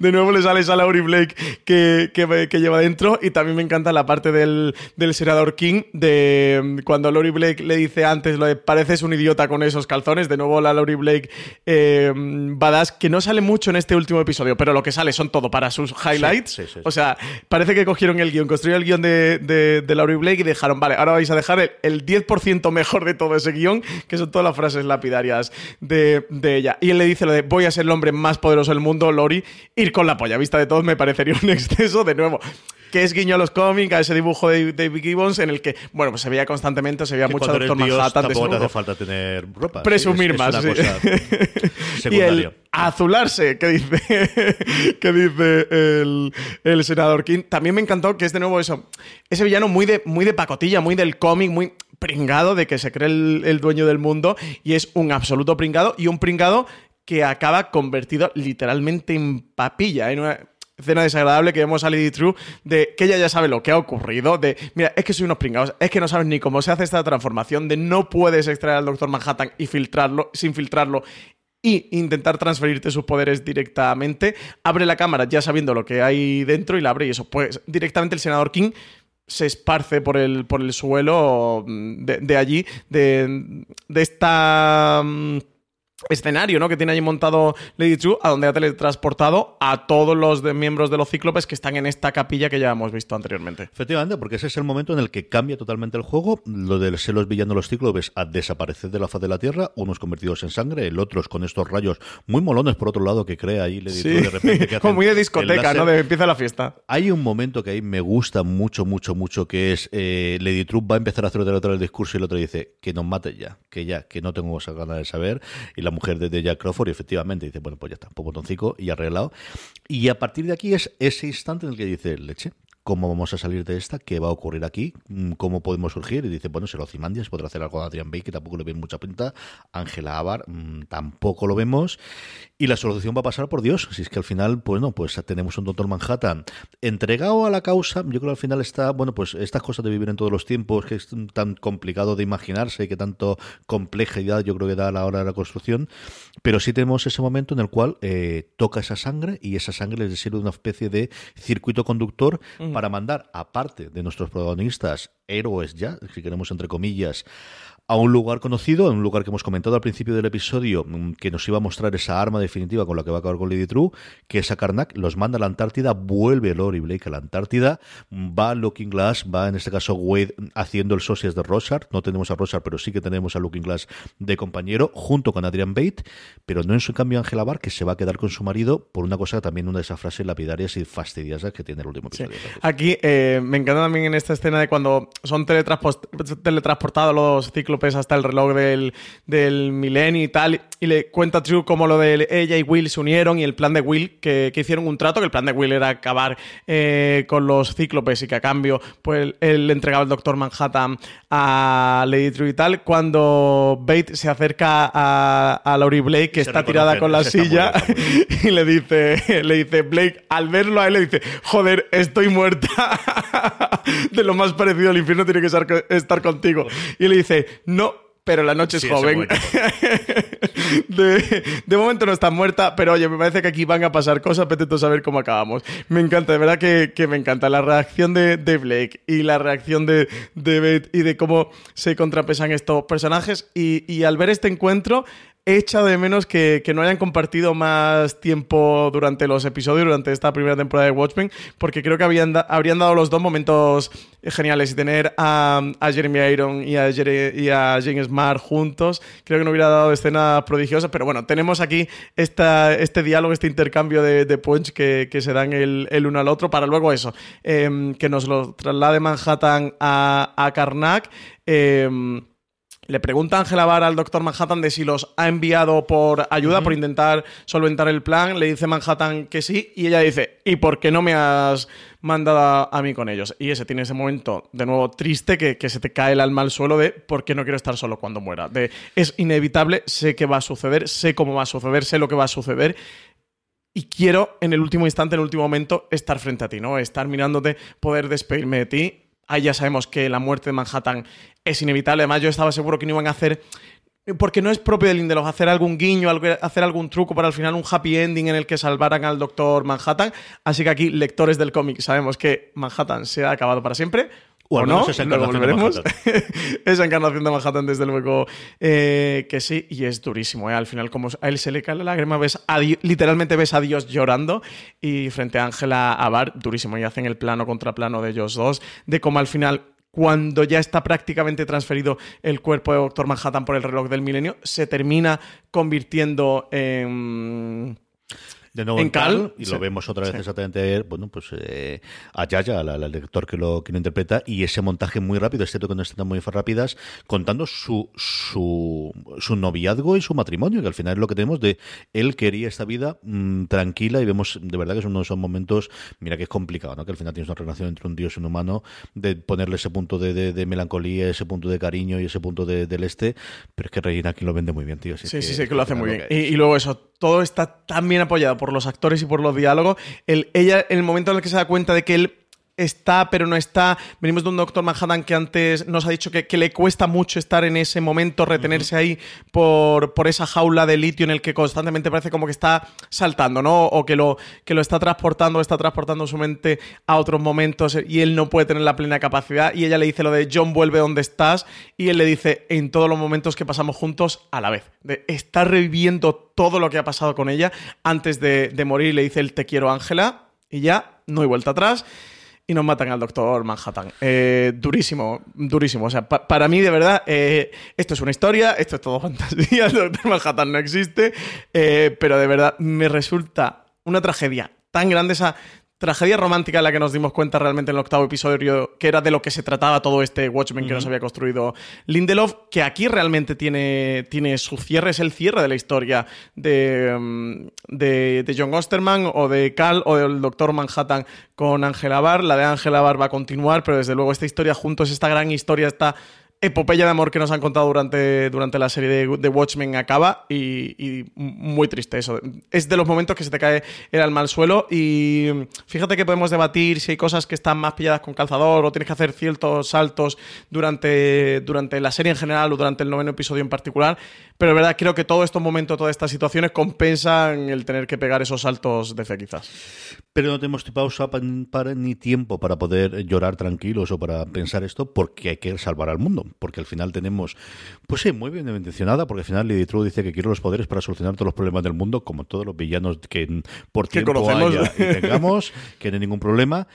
De nuevo le sales a Lori Blake que, que, lleva dentro, y también me encanta la parte del, del senador King, de mm, cuando Lori Blake le dice antes lo de pareces un idiota con esos calzones, de nuevo la Lori Blake eh, badass, que no sale mucho en este último episodio, pero lo que sale son todo para sus highlights. o sea, parece que cogieron el guion, construyeron el guion de, de, de Laurie Blake y dejaron, vale, ahora vais a dejar el, 10% mejor de todo ese guion, que son todas las frases lapidarias de, ella. Y él le dice lo de voy a ser el hombre más poderoso del mundo, Lori, ir con la polla. vista de todos me parecería un exceso de nuevo que es guiño a los cómics, a ese dibujo de David Gibbons en el que, bueno, pues se veía constantemente, se veía mucho Doctor Manhattan. Tampoco te hace falta tener ropa. Presumir más. y el azularse, que dice, que dice el, el, senador King. También me encantó que es de nuevo eso, ese villano muy de, muy de pacotilla, muy del cómic, muy pringado, de que se cree el, dueño del mundo y es un absoluto pringado y un pringado que acaba convertido literalmente en papilla, en una, escena desagradable que vemos a Lady True de que ella ya sabe lo que ha ocurrido, de, mira, es que soy unos pringados, es que no sabes ni cómo se hace esta transformación, de no puedes extraer al Doctor Manhattan y filtrarlo, sin filtrarlo y intentar transferirte sus poderes directamente. Abre la cámara ya sabiendo lo que hay dentro y la abre y eso, pues directamente el senador King se esparce por el, por el suelo de, allí, de, de esta... Mm, escenario, ¿no? Que tiene allí montado Lady True, a donde ha teletransportado a todos los miembros de los cíclopes que están en esta capilla que ya hemos visto anteriormente. Efectivamente, porque ese es el momento en el que cambia totalmente el juego, lo de ser los villanos los cíclopes a desaparecer de la faz de la Tierra, unos convertidos en sangre, el otros con estos rayos muy molones por otro lado que crea ahí Lady True de repente. Que Como muy de discoteca, ¿no? De empieza la fiesta. Hay un momento que ahí me gusta mucho, mucho, mucho, que es eh, Lady True va a empezar a hacer otro el discurso y el otro dice que nos mate ya, que ya, que no tengo esa ganas de saber, y la mujer de Jack Crawford y efectivamente dice, bueno, pues ya está, un botoncito y arreglado. Y a partir de aquí es ese instante en el que dice, leche, ¿Cómo vamos a salir de esta? ¿Qué va a ocurrir aquí? Mm, ¿Cómo podemos surgir? Y dice, bueno, si los Cimandias podrá hacer algo de Adrian Bay, que tampoco le ve mucha pinta. Ángela Abar, mm, tampoco lo vemos. Y la solución va a pasar por Dios. Si es que al final, bueno, pues tenemos un Doctor Manhattan entregado a la causa. Yo creo que al final está, bueno, pues estas cosas de vivir en todos los tiempos, que es tan complicado de imaginarse, y que tanto complejidad yo creo que da a la hora de la construcción. Pero sí tenemos ese momento en el cual eh, toca esa sangre y esa sangre les sirve una especie de circuito conductor para mandar, aparte de nuestros protagonistas, héroes ya, si queremos entre comillas, a un lugar conocido, a un lugar que hemos comentado al principio del episodio, mm, que nos iba a mostrar esa arma definitiva con la que va a acabar con Lady True, que es a Karnak, los manda a la Antártida, vuelve Lori Blake a la Antártida, va Looking Glass, va en este caso Wade haciendo el socias de Rosar, no tenemos a Rosar, pero sí que tenemos a Looking Glass de compañero, junto con Adrian Bate, pero no en su cambio Angela Bar, que se va a quedar con su marido por una cosa también, una de esas frases lapidarias y fastidiosas que tiene el último episodio. Aquí eh, me encanta también en esta escena de cuando son teletransportados los hasta el reloj del, del milenio y tal, y le cuenta True cómo lo de ella y Will se unieron y el plan de Will, que, hicieron un trato, que el plan de Will era acabar eh, con los cíclopes y que a cambio pues él le entregaba el Doctor Manhattan a Lady True y tal, cuando Bate se acerca a, a Laurie Blake, que está tirada con la silla, y le dice, le dice, Blake, al verlo a él le dice, joder, estoy muerta. de lo más parecido al infierno tiene que estar contigo. Y le dice, no, pero la noche es joven. de, momento no está muerta, pero oye, me parece que aquí van a pasar cosas, apetito saber cómo acabamos. Me encanta, de verdad que, me encanta la reacción de, Blake y la reacción de, de Beth y de cómo se contrapesan estos personajes. y al ver este encuentro, he echado de menos que, no hayan compartido más tiempo durante los episodios, durante esta primera temporada de Watchmen, porque creo que habían habrían dado los dos momentos geniales y tener a, Jeremy Iron y a, James Smart juntos, creo que no hubiera dado escenas prodigiosas, pero bueno, tenemos aquí esta, este diálogo, este intercambio de, punch que, se dan el, uno al otro para luego eso, em, que nos lo traslade Manhattan a, a Karnak. Em, le pregunta Ángela Bar al doctor Manhattan de si los ha enviado por ayuda, por intentar solventar el plan. Le dice Manhattan que sí y ella dice, ¿y por qué no me has mandado a, mí con ellos? Y ese tiene ese momento de nuevo triste que, se te cae el alma al suelo de ¿por qué no quiero estar solo cuando muera? De es inevitable, sé que va a suceder, sé cómo va a suceder, sé lo que va a suceder y quiero en el último instante, en el último momento, estar frente a ti, ¿no? Estar mirándote, poder despedirme de ti. Ahí ya sabemos que la muerte de Manhattan es inevitable. Además, yo estaba seguro que no iban a hacer porque no es propio del Lindelof hacer algún guiño, hacer algún truco para al final un happy ending en el que salvaran al Doctor Manhattan. Así que aquí, lectores del cómic, sabemos que Manhattan se ha acabado para siempre. O, no, esa encarnación, de Manhattan. esa encarnación de Manhattan, desde luego eh, que sí, y es durísimo. ¿eh? Al final, como a él se le cae la lágrima, ves literalmente ves a Dios llorando, y frente a Ángela Abar, durísimo. Y hacen el plano contra plano de ellos dos, de cómo al final cuando ya está prácticamente transferido el cuerpo de Doctor Manhattan por el reloj del milenio, se termina convirtiendo en de nuevo en, Cal, y lo vemos otra vez exactamente bueno pues eh, a Yaya al, lector que lo que lo interpreta y ese montaje muy rápido excepto que no están muy rápidas contando su, su su noviazgo y su matrimonio que al final es lo que tenemos de él quería esta vida mm, tranquila y vemos de verdad que es uno de esos momentos mira que es complicado ¿no? que al final tienes una relación entre un dios y un humano de ponerle ese punto de, de, melancolía ese punto de cariño y ese punto de, del este pero es que Regina aquí lo vende muy bien tío sí sí sí que lo hace muy bien. y, y luego eso todo está tan bien apoyado por los actores y por los diálogos. El, ella, en el momento en el que se da cuenta de que él está, pero no está. Venimos de un Doctor Manhattan que antes nos ha dicho que, le cuesta mucho estar en ese momento, retenerse ahí por, por, esa jaula de litio en el que constantemente parece como que está saltando, ¿no? O que lo, que lo está transportando, está transportando su mente a otros momentos y él no puede tener la plena capacidad. Y ella le dice lo de John, vuelve donde estás. Y él le dice en todos los momentos que pasamos juntos a la vez. De estar reviviendo todo lo que ha pasado con ella antes de, de morir. Le dice el te quiero, Ángela. Y ya no hay vuelta atrás y nos matan al Doctor Manhattan. Eh, durísimo, durísimo. O sea, para mí, de verdad, eh, esto es una historia, esto es todo fantasía, el Doctor Manhattan no existe, eh, pero de verdad me resulta una tragedia tan grande esa tragedia romántica en la que nos dimos cuenta realmente en el octavo episodio, que era de lo que se trataba todo este Watchmen que nos había construido Lindelof, que aquí realmente tiene, tiene su cierre, es el cierre de la historia de, mm, de, John Osterman o de Cal o del Doctor Manhattan con Angela Barr. La de Angela Barr va a continuar, pero desde luego esta historia juntos, esta gran historia, está epopeya de amor que nos han contado durante, durante la serie de, Watchmen acaba y, muy triste eso. Es de los momentos que se te cae el alma al suelo y fíjate que podemos debatir si hay cosas que están más pilladas con calzador o tienes que hacer ciertos saltos durante, durante la serie en general o durante el noveno episodio en particular, pero es verdad, creo que todos estos momentos, todas estas situaciones compensan el tener que pegar esos saltos de fe quizás. Pero no tenemos pausa para, ni tiempo para poder llorar tranquilos o para pensar esto porque hay que salvar al mundo porque al final tenemos, pues sí, muy bien mencionada, porque al final Lady True dice que quiere los poderes para solucionar todos los problemas del mundo, como todos los villanos que por tiempo haya y tengamos, que no hay ningún problema.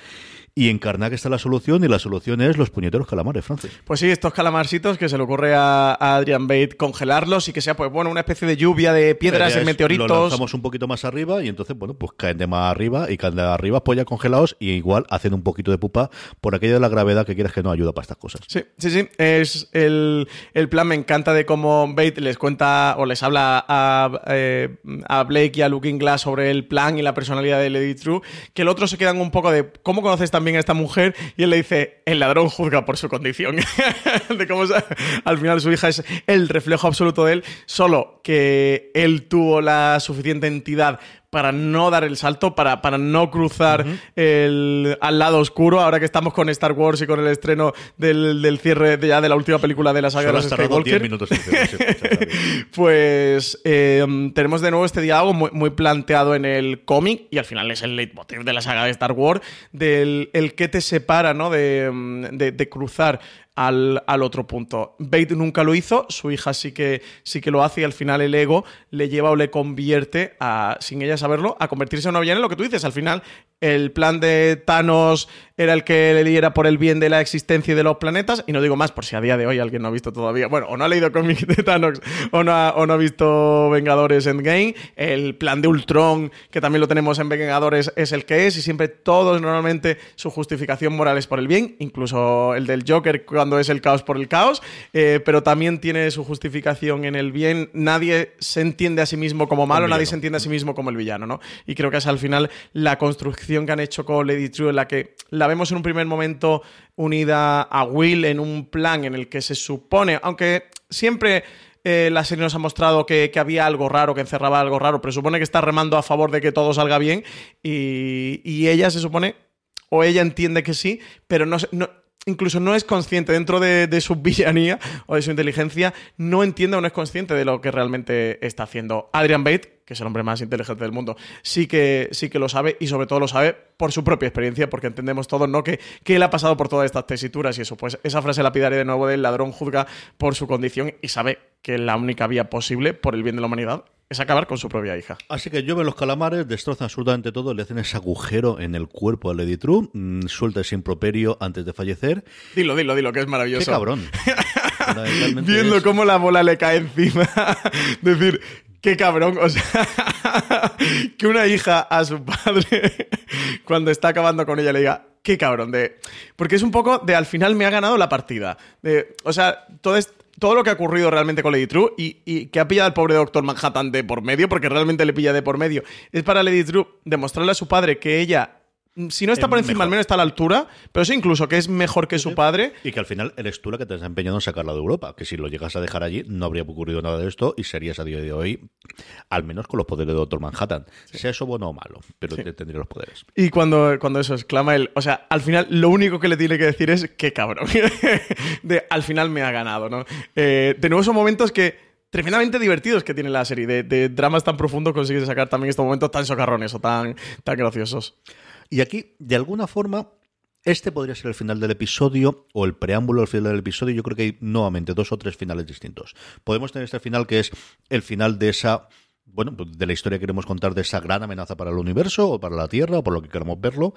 Y en Karnak está la solución, y la solución es los puñeteros calamares, Francis. Pues sí, estos calamarcitos que se le ocurre a, Adrian Bate congelarlos y que sea, pues bueno, una especie de lluvia de piedras y meteoritos. Los lanzamos un poquito más arriba y entonces, bueno, pues caen de más arriba y caen de arriba, pues ya congelados y igual hacen un poquito de pupa por aquello de la gravedad que quieres que no ayuda para estas cosas. Sí, sí, sí. Es el, plan, me encanta de cómo Bate les cuenta o les habla a, eh, a Blake y a Looking Glass sobre el plan y la personalidad de Lady True, que el otro se quedan un poco de cómo conoces también a esta mujer y él le dice, el ladrón juzga por su condición. de cómo al final su hija es el reflejo absoluto de él, solo que él tuvo la suficiente entidad para no dar el salto, para, para no cruzar el, al lado oscuro, ahora que estamos con Star Wars y con el estreno del, cierre de, ya de la última película de la saga de los Skywalker. minutos pues em, tenemos de nuevo este diálogo muy, planteado en el cómic y al final es el leitmotiv de la saga de Star Wars, del el que te separa ¿no? de, em, de cruzar al, otro punto. Bate nunca lo hizo, su hija sí que, sí que lo hace y al final el ego le lleva o le convierte, a, sin ella saberlo, a convertirse en una villana lo que tú dices. Al final el plan de Thanos era el que le diera por el bien de la existencia y de los planetas. Y no digo más por si a día de hoy alguien no ha visto todavía, bueno, o no ha leído cómics de Thanos o no, ha, o no ha visto Vengadores Endgame. El plan de Ultron, que también lo tenemos en Vengadores, es el que es. Y siempre todos normalmente su justificación moral es por el bien, incluso el del Joker cuando es el caos por el caos. Eh, pero también tiene su justificación en el bien. Nadie se entiende a sí mismo como malo, nadie se entiende a sí mismo como el villano, ¿no? Y creo que es al final la construcción que han hecho con Lady True, en la que la vemos en un primer momento unida a Will en un plan en el que se supone, aunque siempre eh, la serie nos ha mostrado que, había algo raro, que encerraba algo raro, pero supone que está remando a favor de que todo salga bien y, ella se supone, o ella entiende que sí, pero no, no incluso no es consciente dentro de, su villanía o de su inteligencia, no entiende o no es consciente de lo que realmente está haciendo. Adrian Bate, que es el hombre más inteligente del mundo, sí que, sí que lo sabe y sobre todo lo sabe por su propia experiencia, porque entendemos todos ¿no? que, que él ha pasado por todas estas tesituras y eso. Pues esa frase lapidaria de nuevo del ladrón juzga por su condición y sabe que la única vía posible por el bien de la humanidad es acabar con su propia hija. Así que llueven los calamares, destrozan absolutamente todo, le hacen ese agujero en el cuerpo a Lady True, mm, suelta ese improperio antes de fallecer. Dilo, dilo, dilo, que es maravilloso. Qué cabrón. Viendo cómo la bola le cae encima. Decir, qué cabrón. O sea, que una hija a su padre, cuando está acabando con ella, le diga, qué cabrón. De... Porque es un poco de al final me ha ganado la partida. De, o sea, todo esto todo lo que ha ocurrido realmente con Lady True y, que ha pillado al pobre Doctor Manhattan de por medio, porque realmente le pilla de por medio, es para Lady True demostrarle a su padre que ella si no está por encima, al menos está a la altura, pero sí incluso que es mejor que su padre. Y que al final eres tú la que te has empeñado en sacarla de Europa, que si lo llegas a dejar allí no habría ocurrido nada de esto y serías a día de hoy, al menos con los poderes de Doctor Manhattan. Sea eso bueno o malo, pero tendría los poderes. Y cuando, cuando eso exclama él, o sea, al final lo único que le tiene que decir es que cabrón. de al final me ha ganado, ¿no? Eh, de nuevo son momentos que tremendamente divertidos que tiene la serie. De, de dramas tan profundos consigues sacar también estos momentos tan socarrones o tan, tan graciosos. Y aquí, de alguna forma, este podría ser el final del episodio o el preámbulo al final del episodio. Yo creo que hay nuevamente dos o tres finales distintos. Podemos tener este final que es el final de esa bueno, pues de la historia que queremos contar de esa gran amenaza para el universo o para la Tierra o por lo que queramos verlo.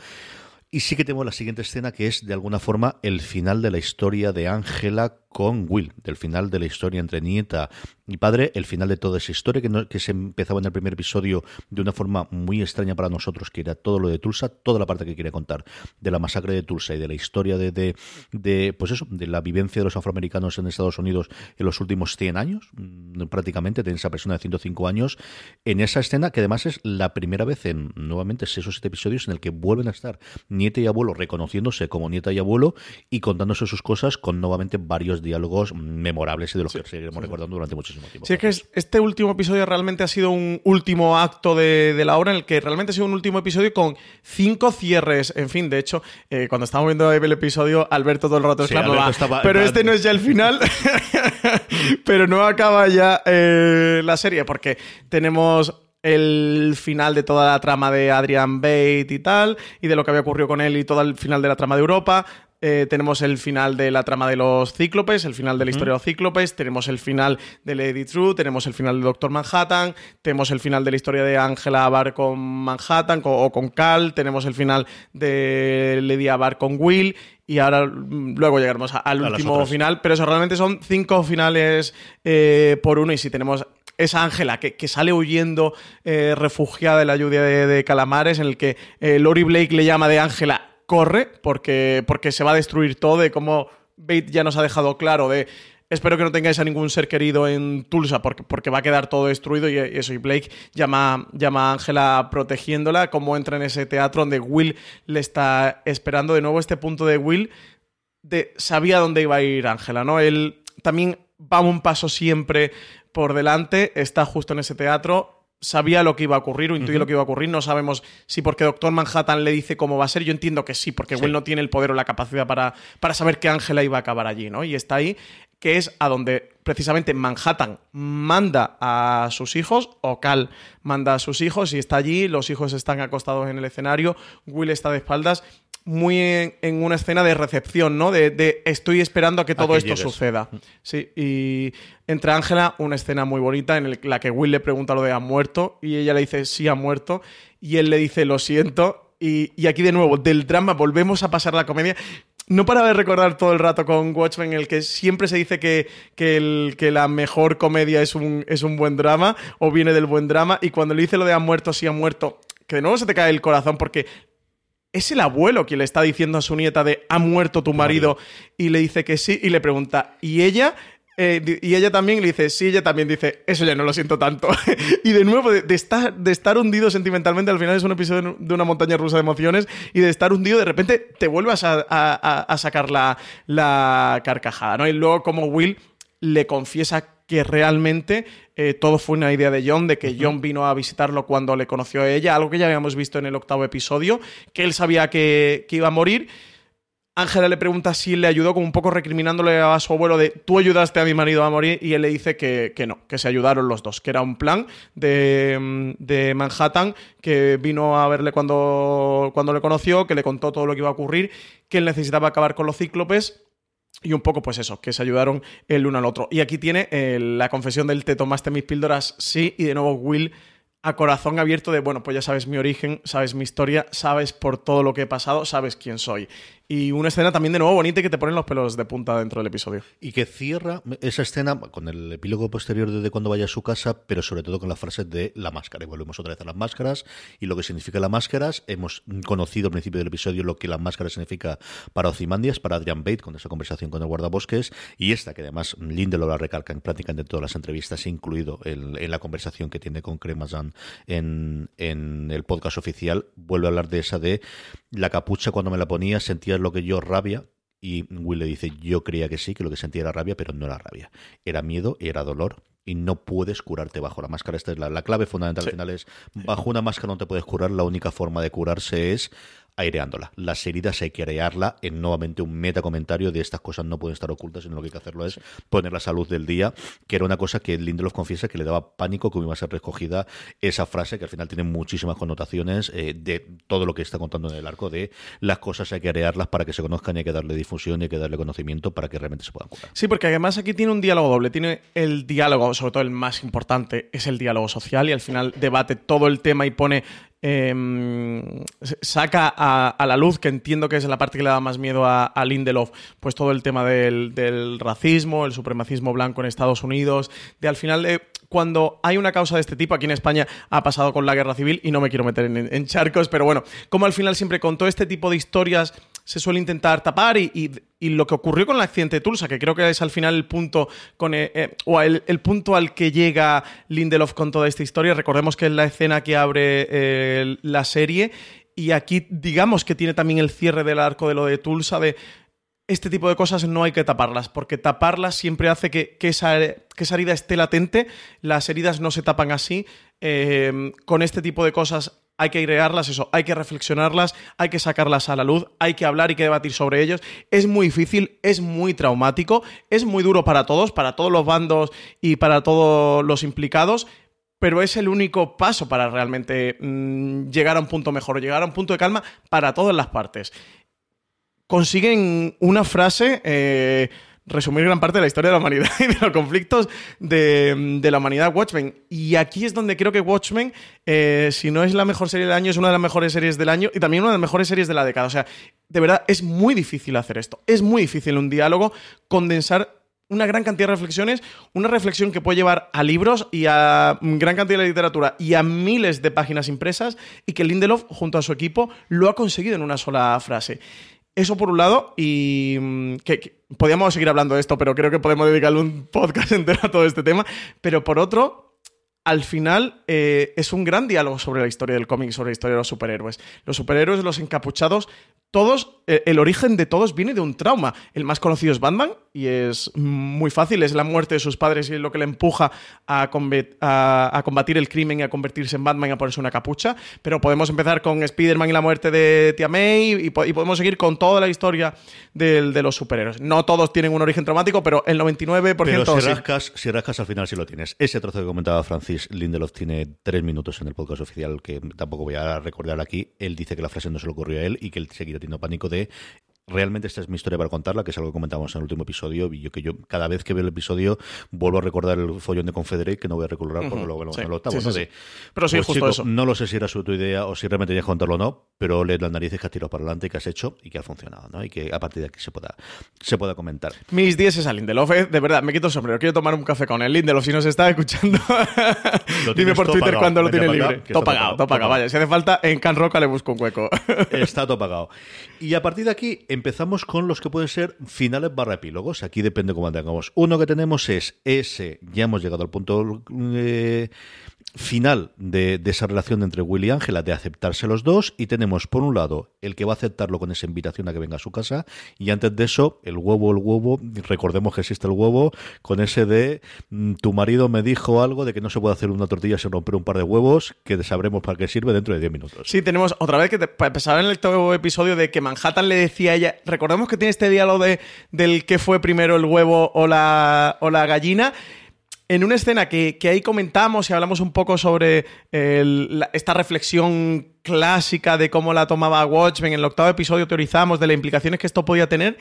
Y sí que tenemos la siguiente escena que es de alguna forma el final de la historia de Ángela con Will, del final de la historia entre nieta y padre, el final de toda esa historia que, que se empezaba en el primer episodio de una forma muy extraña para nosotros, que era todo lo de Tulsa, toda la parte que quería contar de la masacre de Tulsa y de la historia de, de, pues eso, de la vivencia de los afroamericanos en Estados Unidos en los últimos 100 años, mm, prácticamente, de esa persona de 105 años, en esa escena que además es la primera vez en nuevamente o siete episodios en el que vuelven a estar nieta y abuelo reconociéndose como nieta y abuelo y contándose sus cosas con nuevamente varios diálogos memorables y de los que seguiremos recordando durante muchísimo tiempo. Sí, es que este último episodio realmente ha sido un último acto de, la obra en el que realmente ha sido un último episodio con cinco cierres. En fin, de hecho, eh, cuando estábamos viendo el episodio, Alberto todo el rato exclamaba, pero este no es ya el final, pero no acaba ya eh, la serie porque tenemos el final de toda la trama de Adrian Bate y tal, y de lo que había ocurrido con él y todo el final de la trama de Europa. Eh, tenemos el final de la trama de los cíclopes, el final de la historia de los cíclopes, tenemos el final de Lady True, tenemos el final de Doctor Manhattan, tenemos el final de la historia de Angela Abar con Manhattan o con Cal, tenemos el final de Lady Abar con Will y ahora mm, luego llegaremos al último final, pero eso realmente son cinco finales eh, por uno y si tenemos esa Ángela que, sale huyendo eh, refugiada de la lluvia de, calamares, en el que Lori Blake le llama de Ángela corre porque, porque se va a destruir todo, de cómo Bate ya nos ha dejado claro de espero que no tengáis a ningún ser querido en Tulsa porque, porque va a quedar todo destruido y eso. Y Blake llama, llama a Ángela protegiéndola, como entra en ese teatro donde Will le está esperando. De nuevo, este punto de Will de sabía dónde iba a ir Ángela, ¿no? Él también va un paso siempre por delante, está justo en ese teatro, sabía lo que iba a ocurrir o intuía lo que iba a ocurrir. No sabemos si porque Doctor Manhattan le dice cómo va a ser. Yo entiendo que sí, porque Will no tiene el poder o la capacidad para, para saber que Ángela iba a acabar allí, ¿no? Y está ahí, que es a donde precisamente Manhattan manda a sus hijos, o Cal manda a sus hijos, y está allí, los hijos están acostados en el escenario, Will está de espaldas muy en, una escena de recepción, ¿no? De, estoy esperando a que todo esto suceda. Sí, y entre Ángela, una escena muy bonita en la que Will le pregunta lo de ha muerto y ella le dice sí ha muerto y él le dice lo siento. Y, y aquí de nuevo, del drama volvemos a pasar la comedia no para de recordar todo el rato con Watchmen, en el que siempre se dice que, que, el, que, la mejor comedia es un, es un buen drama o viene del buen drama, y cuando le dice lo de ha muerto, sí ha muerto, que de nuevo se te cae el corazón porque es el abuelo quien le está diciendo a su nieta de ha muerto tu marido y le dice que sí y le pregunta, ¿y ella? Eh, y ella también le dice, sí, ella también dice, eso ya no lo siento tanto. y de nuevo, de, estar, de estar hundido sentimentalmente, al final es un episodio de una montaña rusa de emociones, y de estar hundido, de repente te vuelvas a, sacar la, la, carcajada, ¿no? Y luego como Will le confiesa que realmente eh, todo fue una idea de John, de que John vino a visitarlo cuando le conoció a ella, algo que ya habíamos visto en el octavo episodio, que él sabía que, iba a morir. Ángela le pregunta si le ayudó, como un poco recriminándole a su abuelo de tú ayudaste a mi marido a morir, y él le dice que, no, que se ayudaron los dos, que era un plan de, de, Manhattan, que vino a verle cuando, cuando le conoció, que le contó todo lo que iba a ocurrir, que él necesitaba acabar con los cíclopes y un poco, pues eso, que se ayudaron el uno al otro. Y aquí tiene eh, la confesión del te tomaste mis píldoras, sí, y de nuevo Will a corazón abierto de, bueno, pues ya sabes mi origen, sabes mi historia, sabes por todo lo que he pasado, sabes quién soy. Y una escena también de nuevo bonita y que te ponen los pelos de punta dentro del episodio. Y que cierra esa escena con el epílogo posterior de cuando vaya a su casa, pero sobre todo con la frase de la máscara. Y volvemos otra vez a las máscaras y lo que significa las máscaras. Hemos conocido al principio del episodio lo que la máscara significa para Ozymandias, para Adrian Bate, con esa conversación con el guardabosques. Y esta, que además Lindelof la recalca en prácticamente todas las entrevistas, incluido en, la conversación que tiene con Cremazan En, en el podcast oficial, vuelve a hablar de esa de la capucha cuando me la ponía, sentías lo que yo rabia, y Will le dice, yo creía que sí, que lo que sentía era rabia, pero no era rabia. Era miedo, era dolor, y no puedes curarte bajo la máscara. Esta es la, clave fundamental al final es, bajo una máscara no te puedes curar, la única forma de curarse es aireándola. Las heridas hay que airearla en nuevamente un meta comentario de estas cosas no pueden estar ocultas, sino lo que hay que hacerlo es ponerlas a luz del día, que era una cosa que Lindelof confiesa que le daba pánico que iba a ser recogida esa frase que al final tiene muchísimas connotaciones eh, de todo lo que está contando en el arco de las cosas hay que airearlas para que se conozcan y hay que darle difusión y hay que darle conocimiento para que realmente se puedan curar. Sí, porque además aquí tiene un diálogo doble, tiene el diálogo, sobre todo el más importante, es el diálogo social y al final debate todo el tema y pone Em, saca a, la luz, que entiendo que es la parte que le da más miedo a, Lindelof, pues todo el tema del, racismo, el supremacismo blanco en Estados Unidos, de al final de cuando hay una causa de este tipo, aquí en España ha pasado con la guerra civil y no me quiero meter en, charcos, pero bueno, como al final siempre con todo este tipo de historias se suele intentar tapar y, lo que ocurrió con el accidente de Tulsa, que creo que es al final el punto con eh, eh, o el, punto al que llega Lindelof con toda esta historia. Recordemos que es la escena que abre eh, la serie y aquí digamos que tiene también el cierre del arco de lo de Tulsa de este tipo de cosas no hay que taparlas, porque taparlas siempre hace que, esa, herida esté latente, las heridas no se tapan así, con este tipo de cosas hay que airearlas, eso, hay que reflexionarlas, hay que sacarlas a la luz, hay que hablar y que debatir sobre ellos. Es muy difícil, es muy traumático, es muy duro para todos, para todos los bandos y para todos los implicados, pero es el único paso para realmente mm, llegar a un punto mejor, llegar a un punto de calma para todas las partes consiguen una frase eh, resumir gran parte de la historia de la humanidad y de los conflictos de, la humanidad Watchmen. Y aquí es donde creo que Watchmen, eh, si no es la mejor serie del año, es una de las mejores series del año y también una de las mejores series de la década. O sea, de verdad, es muy difícil hacer esto. Es muy difícil un diálogo condensar una gran cantidad de reflexiones, una reflexión que puede llevar a libros y a gran cantidad de literatura y a miles de páginas impresas y que Lindelof, junto a su equipo, lo ha conseguido en una sola frase. Eso por un lado, y mm, que, podríamos seguir hablando de esto, pero creo que podemos dedicarle un podcast entero a todo este tema. Pero por otro, al final eh, es un gran diálogo sobre la historia del cómic, sobre la historia de los superhéroes. Los superhéroes, los encapuchados, todos, eh, el origen de todos viene de un trauma. El más conocido es Batman y es muy fácil, es la muerte de sus padres y es lo que le empuja a, combatir el crimen y a convertirse en Batman y a ponerse una capucha. Pero podemos empezar con Spider-Man y la muerte de Tia May y, podemos seguir con toda la historia de los superhéroes. No todos tienen un origen traumático, pero el 99% pero si rascas, si rascas al final sí lo tienes. Ese trozo que comentaba Francis Lindelof tiene tres minutos en el podcast oficial que tampoco voy a recordar aquí. Él dice que la frase no se le ocurrió a él y que él seguirá teniendo pánico de realmente esta es mi historia para contarla, que es algo que comentábamos en el último episodio, y yo que yo cada vez que veo el episodio vuelvo a recordar el follón de Confederate, que no voy a recordar porque luego en el octavo. pero sí, pues, justo eso. No lo sé si era su tu idea o si realmente tenías que contarlo o no, pero lees las narices que has tirado para adelante, que has hecho y que ha funcionado, ¿no? Y que a partir de aquí se pueda, se pueda comentar. Mis 10 es a Lindelof, ¿eh? de verdad, me quito el sombrero, quiero tomar un café con el Lindelof, si nos está escuchando, dime por Twitter cuando lo tiene libre. Todo pagado, todo pagado, vaya, si hace falta, en Can Roca le busco un hueco. está todo pagado. Y a partir de aquí empezamos con los que pueden ser finales barra epílogos. Aquí depende cómo tengamos. Uno que tenemos es ese, ya hemos llegado al punto eh, final de, esa relación entre Will y Ángela, de aceptarse los dos, y tenemos por un lado el que va a aceptarlo con esa invitación a que venga a su casa, y antes de eso, el huevo, el huevo, recordemos que existe el huevo, con ese de mm, tu marido me dijo algo de que no se puede hacer una tortilla sin romper un par de huevos, que sabremos para qué sirve dentro de 10 minutos. Sí, tenemos otra vez que pensaba en el episodio de que Manhattan le decía a ella, recordemos que tiene este diálogo de, del que fue primero el huevo o la, o la gallina, en una escena que, ahí comentamos y hablamos un poco sobre esta reflexión clásica de cómo la tomaba Watchmen, en el octavo episodio teorizamos de las implicaciones que esto podía tener.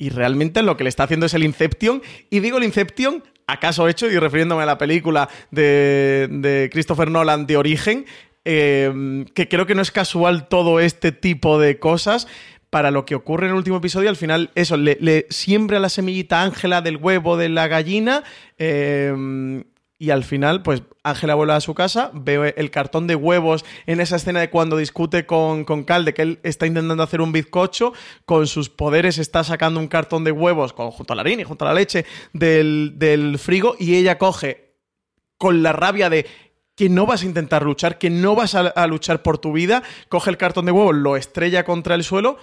Y realmente lo que le está haciendo es el Inception. Y digo el Inception, acaso hecho, y refiriéndome a la película de, Christopher Nolan de Origen, eh, que creo que no es casual todo este tipo de cosas para lo que ocurre en el último episodio, al final, eso, le, siembra la semillita Ángela del huevo de la gallina. Em, y al final, pues Ángela vuelve a su casa, ve el cartón de huevos en esa escena de cuando discute con, con Cal, de que él está intentando hacer un bizcocho, con sus poderes está sacando un cartón de huevos junto a la harina y junto a la leche del, del frigo, y ella coge con la rabia de que no vas a intentar luchar, que no vas a, luchar por tu vida, coge el cartón de huevo, lo estrella contra el suelo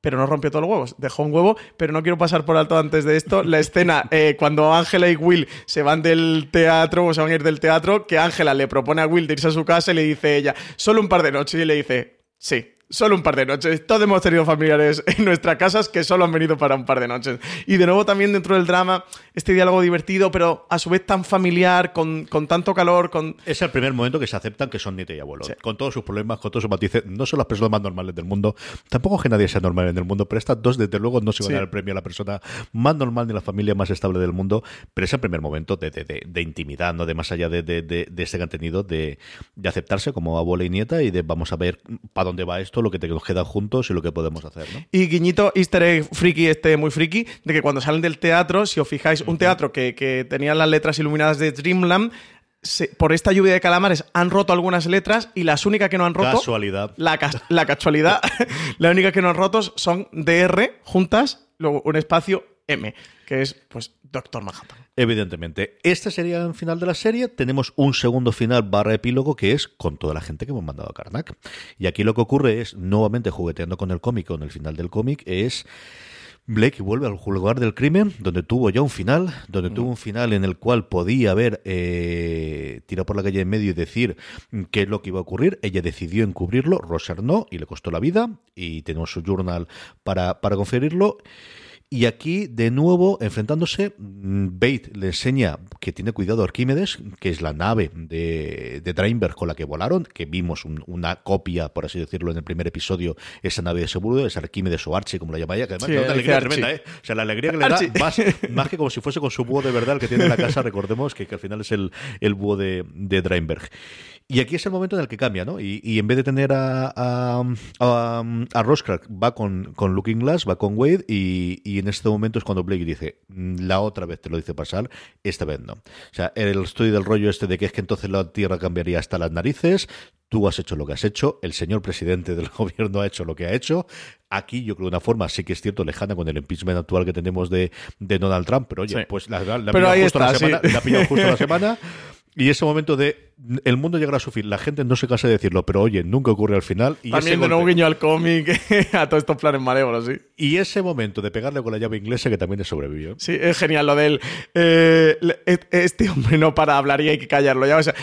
pero no rompió todos los huevos. Dejó un huevo, pero no quiero pasar por alto antes de esto la escena eh, cuando Ángela y Will se van del teatro o se van a ir del teatro, que Ángela le propone a Will de irse a su casa y le dice ella, solo un par de noches, y le dice, sí, solo un par de noches. Todos hemos tenido familiares en nuestras casas que solo han venido para un par de noches. Y de nuevo también dentro del drama, este diálogo divertido, pero a su vez tan familiar, con, tanto calor, con... Es el primer momento que se aceptan que son nieto y abuelo. Con todos sus problemas, con todos sus matices. No son las personas más normales del mundo. Tampoco es que nadie sea normal en el mundo, pero estas dos, desde luego, no se van a dar el premio a la persona más normal ni la familia más estable del mundo. Pero es el primer momento de, de, intimidad, ¿no? De más allá de, de, este contenido, de, de aceptarse como abuela y nieta y de vamos a ver para dónde va esto lo que te nos queda juntos y lo que podemos hacer. ¿no? Y guiñito easter egg friki, este muy friki, de que cuando salen del teatro, si os fijáis, un teatro que, que tenía las letras iluminadas de Dreamland, por esta lluvia de calamares han roto algunas letras y las únicas que no han roto. Casualidad. La, la casualidad. la única que no han roto son DR juntas, luego un espacio M, que es pues Doctor Manhattan. Evidentemente. Este sería el final de la serie. Tenemos un segundo final barra epílogo que es con toda la gente que hemos mandado a Karnak. Y aquí lo que ocurre es, nuevamente jugueteando con el cómic, con el final del cómic, es... Blake vuelve al lugar del crimen, donde tuvo ya un final, donde tuvo un final en el cual podía haber eh, tirado por la calle en medio y decir qué es lo que iba a ocurrir. Ella decidió encubrirlo, Roser no, y le costó la vida, y tenemos su journal para, para conferirlo. Y aquí, de nuevo, enfrentándose, mm, Bate le enseña que tiene cuidado a Arquímedes, que es la nave de, de con la que volaron, que vimos una copia, por así decirlo, en el primer episodio, esa nave de seguro, es Arquímedes o Archie, como la llama ella, que además una alegría tremenda, ¿eh? O sea, la alegría que le da, más, que como si fuese con su búho de verdad el que tiene en la casa, recordemos que, al final es el, el búho de, de y aquí es el momento en el que cambia, ¿no? Y, en vez de tener a, a, a, va con, con, Looking Glass, va con Wade, y, en este momento es cuando Blake dice, mm, la otra vez te lo dice pasar, esta vez no. O sea, el estudio del rollo este de que es que entonces la Tierra cambiaría hasta las narices, tú has hecho lo que has hecho, el señor presidente del gobierno ha hecho lo que ha hecho. Aquí yo creo de una forma sí que es cierto lejana con el impeachment actual que tenemos de, Donald Trump, pero oye, pues la, la, la, justo la semana, la ha pillado justo la semana. Y ese momento de el mundo llegará a su fin, la gente no se cansa de decirlo, pero oye, nunca ocurre al final. Y También de nuevo guiño al cómic, a todos estos planes malévolos, sí. Y ese momento de pegarle con la llave inglesa que también sobrevivió. Sí, es genial lo del. Eh, este hombre no para hablar y hay que callarlo. Ya, o sea,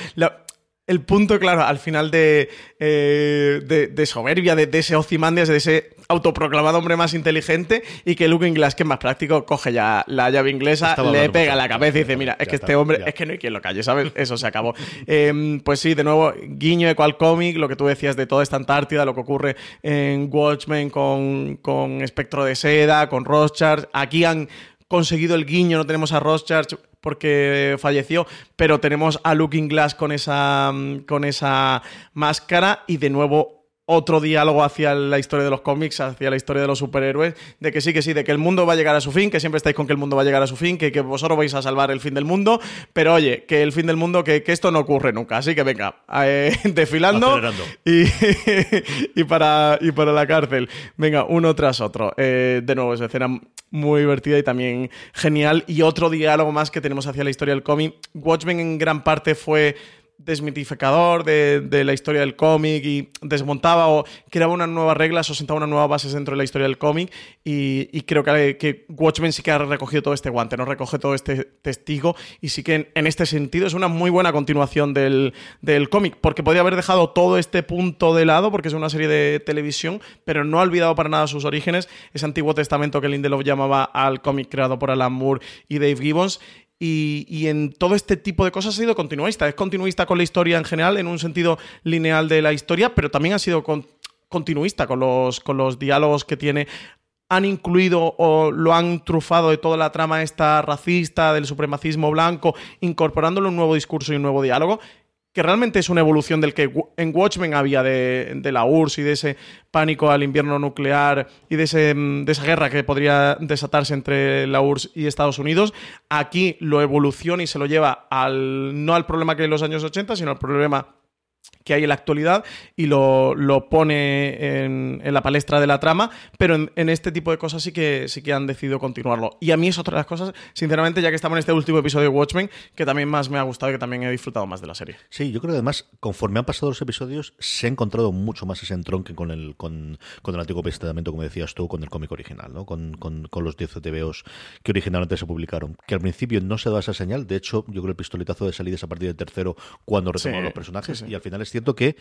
el punto, claro, al final de, eh, de, soberbia, de, ese Ozymandias, de ese autoproclamado hombre más inteligente, y que Luke Glass, que es más práctico, coge ya la llave inglesa, le pega la cabeza y dice, mira, es que este hombre, es que no hay quien lo calle, ¿sabes? Eso se acabó. Em, pues sí, de nuevo, guiño de cual cómic, lo que tú decías de toda esta Antártida, lo que ocurre en Watchmen con, con Espectro de Seda, con Rothschild, aquí han conseguido el guiño, no tenemos a Rothschild porque falleció, pero tenemos a Looking Glass con esa, con esa máscara y de nuevo otro diálogo hacia la historia de los cómics, hacia la historia de los superhéroes, de que sí, que sí, de que el mundo va a llegar a su fin, que siempre estáis con que el mundo va a llegar a su fin, que, que vosotros vais a salvar el fin del mundo, pero oye, que el fin del mundo, que, esto no ocurre nunca. Así que venga, eh, desfilando y, y, para, y para la cárcel. Venga, uno tras otro. Eh, de nuevo, esa escena muy divertida y también genial. Y otro diálogo más que tenemos hacia la historia del cómic. Watchmen en gran parte fue desmitificador de, la historia del cómic y desmontaba o creaba unas nuevas reglas o sentaba unas nuevas bases dentro de la historia del cómic y, creo que, que, Watchmen sí que ha recogido todo este guante, no recoge todo este testigo y sí que en, este sentido es una muy buena continuación del, cómic porque podría haber dejado todo este punto de lado porque es una serie de televisión pero no ha olvidado para nada sus orígenes, ese antiguo testamento que Lindelof llamaba al cómic creado por Alan Moore y Dave Gibbons y, en todo este tipo de cosas ha sido continuista. Es continuista con la historia en general, en un sentido lineal de la historia, pero también ha sido continuista con los, con los diálogos que tiene. Han incluido o lo han trufado de toda la trama esta racista, del supremacismo blanco, incorporándole un nuevo discurso y un nuevo diálogo que realmente es una evolución del que en Watchmen había de, la URSS y de ese pánico al invierno nuclear y de, ese, de esa guerra que podría desatarse entre la URSS y Estados Unidos. Aquí lo evoluciona y se lo lleva al, no al problema que en los años 80, sino al problema que hay en la actualidad y lo, lo pone en, en, la palestra de la trama, pero en, en, este tipo de cosas sí que, sí que han decidido continuarlo. Y a mí es otra de las cosas, sinceramente, ya que estamos en este último episodio de Watchmen, que también más me ha gustado y que también he disfrutado más de la serie. Sí, yo creo que además, conforme han pasado los episodios, se ha encontrado mucho más ese entronque con el, con, con el antiguo testamento, como decías tú, con el cómic original, ¿no? con, con, con los 10 TVOs que originalmente se publicaron. Que al principio no se daba esa señal, de hecho, yo creo que el pistoletazo de salida es a partir del tercero cuando retomaron sí, los personajes, sí, sí. y al final es cierto que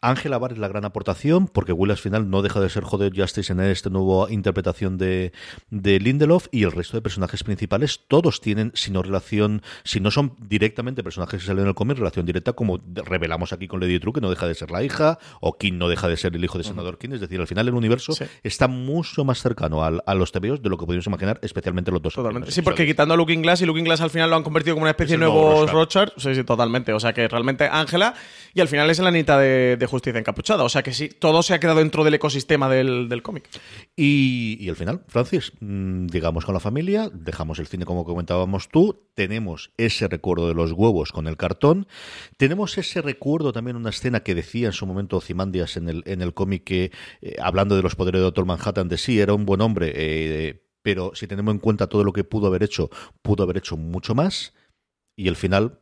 Ángela Barr es la gran aportación, porque Will al final no deja de ser Joder Justice en esta nueva interpretación de, de, Lindelof, y el resto de personajes principales, todos tienen, si no relación, si no son directamente personajes que salen en el cómic, relación directa, como revelamos aquí con Lady True, que no deja de ser la hija, o King no deja de ser el hijo de senador. King, es decir, al final el universo sí. está mucho más cercano a los TVOs de lo que podemos imaginar, especialmente los dos. Totalmente. Sí, porque quitando a Looking Glass, y Looking Glass al final lo han convertido como una especie de nuevo Rochard, sí, sí, totalmente. O sea que realmente Ángela, y al final es la anita de, de justicia encapuchada. O sea que sí, todo se ha quedado dentro del ecosistema del, del cómic. Y, y, al final, Francis, mmm, llegamos con la familia, dejamos el cine como comentábamos tú, tenemos ese recuerdo de los huevos con el cartón, tenemos ese recuerdo también, una escena que decía en su momento Cimandias en el, en el cómic que, eh, hablando de los poderes de Doctor Manhattan, de sí, era un buen hombre, eh, pero si tenemos en cuenta todo lo que pudo haber hecho, pudo haber hecho mucho más. Y el final,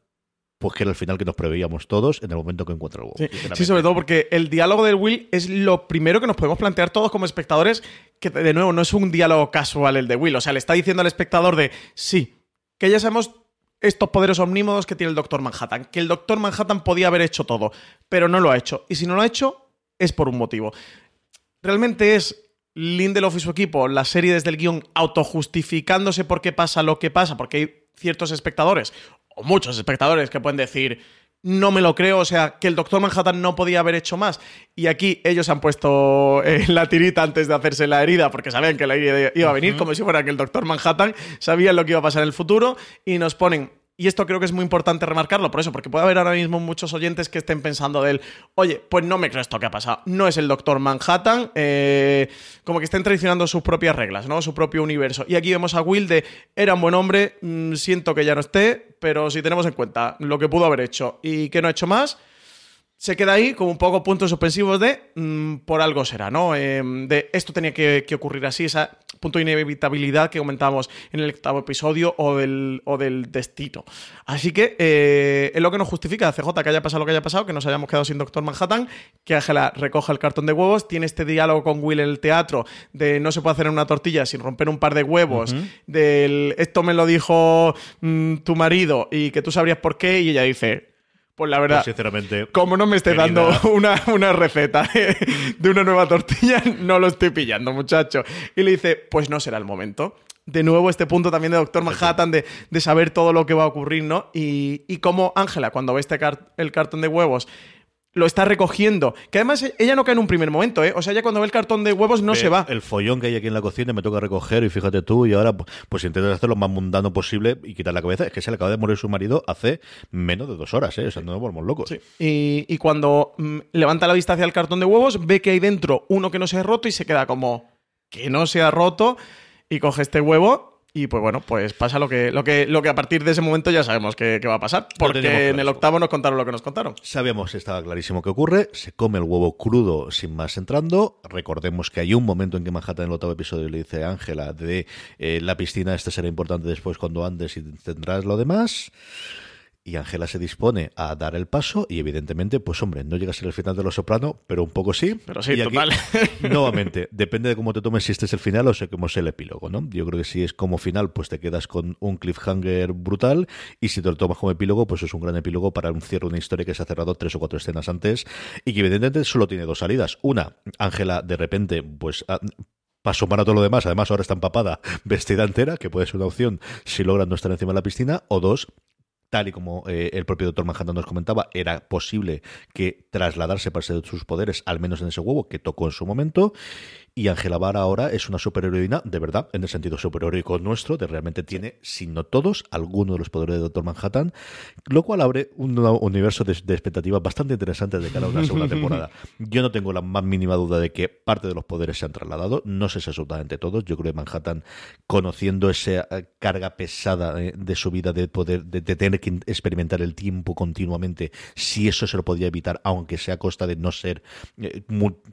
pues que era el final que nos preveíamos todos en el momento que encuentra el huevo. Sí, sí, sobre todo porque el diálogo del Will es lo primero que nos podemos plantear todos como espectadores, que de nuevo no es un diálogo casual el de Will, o sea, le está diciendo al espectador de, sí, que ya sabemos estos poderes omnímodos que tiene el Doctor Manhattan, que el Doctor Manhattan podía haber hecho todo, pero no lo ha hecho. Y si no lo ha hecho, es por un motivo. Realmente es Lindelof y su equipo, la serie desde el guion, autojustificándose por qué pasa lo que pasa, porque hay ciertos espectadores, o muchos espectadores, que pueden decir, no me lo creo, o sea, que el Doctor Manhattan no podía haber hecho más. Y aquí ellos han puesto eh, la tirita antes de hacerse la herida, porque sabían que la herida iba a venir, uh -huh. como si fuera que el Doctor Manhattan, sabían lo que iba a pasar en el futuro, y nos ponen y esto creo que es muy importante remarcarlo, por eso, porque puede haber ahora mismo muchos oyentes que estén pensando de él, oye, pues no me creo esto que ha pasado, no es el Doctor Manhattan, eh, como que estén traicionando sus propias reglas, ¿no? Su propio universo. Y aquí vemos a Will de, era un buen hombre, mmm, siento que ya no esté, pero si tenemos en cuenta lo que pudo haber hecho y que no ha hecho más, se queda ahí como un poco puntos suspensivos de mmm, por algo será, ¿no? Eh, de esto tenía que, que, ocurrir así, esa punto de inevitabilidad que comentábamos en el octavo episodio o del, o del destino. Así que eh, es lo que nos justifica CJ que haya pasado lo que haya pasado, que nos hayamos quedado sin Doctor Manhattan, que Ángela recoja el cartón de huevos, tiene este diálogo con Will en el teatro de no se puede hacer una tortilla sin romper un par de huevos, uh -huh. del esto me lo dijo mmm, tu marido y que tú sabrías por qué, y ella dice pues la verdad, pues sinceramente, como no me esté dando una, una receta de una nueva tortilla, no lo estoy pillando, muchacho. Y le dice, pues no será el momento. De nuevo, este punto también de Doctor Manhattan, de, de saber todo lo que va a ocurrir, ¿no? Y, y como Ángela, cuando ve este car el cartón de huevos, lo está recogiendo. Que además ella no cae en un primer momento, ¿eh? O sea, ella cuando ve el cartón de huevos no ve se va. El follón que hay aquí en la cocina me toca recoger y fíjate tú, y ahora pues intentas hacer lo más mundano posible y quitar la cabeza. Es que se le acaba de morir su marido hace menos de dos horas, ¿eh? O sea, no nos volvemos locos. Sí. Y, y, cuando mm, levanta la vista hacia el cartón de huevos, ve que hay dentro uno que no se ha roto y se queda como que no se ha roto y coge este huevo y pues bueno, pues pasa lo que, lo que, lo que a partir de ese momento ya sabemos que, que va a pasar. Porque en el octavo nos contaron lo que nos contaron. Sabíamos, estaba clarísimo que ocurre. Se come el huevo crudo sin más entrando. Recordemos que hay un momento en que Manhattan en el octavo episodio le dice a Ángela de eh, la piscina, este será importante después cuando andes y tendrás lo demás y Ángela se dispone a dar el paso y evidentemente, pues hombre, no llega a ser el final de Los Soprano, pero un poco sí. Pero sí, y total. Aquí, nuevamente, depende de cómo te tomes si este es el final o si como es el epílogo, ¿no? Yo creo que si es como final, pues te quedas con un cliffhanger brutal y si te lo tomas como epílogo, pues es un gran epílogo para un cierre de una historia que se ha cerrado tres o cuatro escenas antes y que evidentemente solo tiene dos salidas. Una, Ángela de repente, pues paso para todo lo demás. Además, ahora está empapada, vestida entera, que puede ser una opción si logran no estar encima de la piscina. O dos, tal y como eh, el propio doctor Manhattan nos comentaba, era posible que trasladarse para ser sus poderes, al menos en ese huevo que tocó en su momento. Y Angela Barr ahora es una superheroína, de verdad, en el sentido superheroico nuestro, de realmente tiene, si no todos, algunos de los poderes de Doctor Manhattan, lo cual abre un universo de, de expectativas bastante interesantes de cara a una segunda temporada. Yo no tengo la más mínima duda de que parte de los poderes se han trasladado, no sé si absolutamente todos. Yo creo que Manhattan, conociendo esa carga pesada de, de su vida de poder, de, de, tener que experimentar el tiempo continuamente, si eso se lo podía evitar, aunque sea a costa de no ser eh,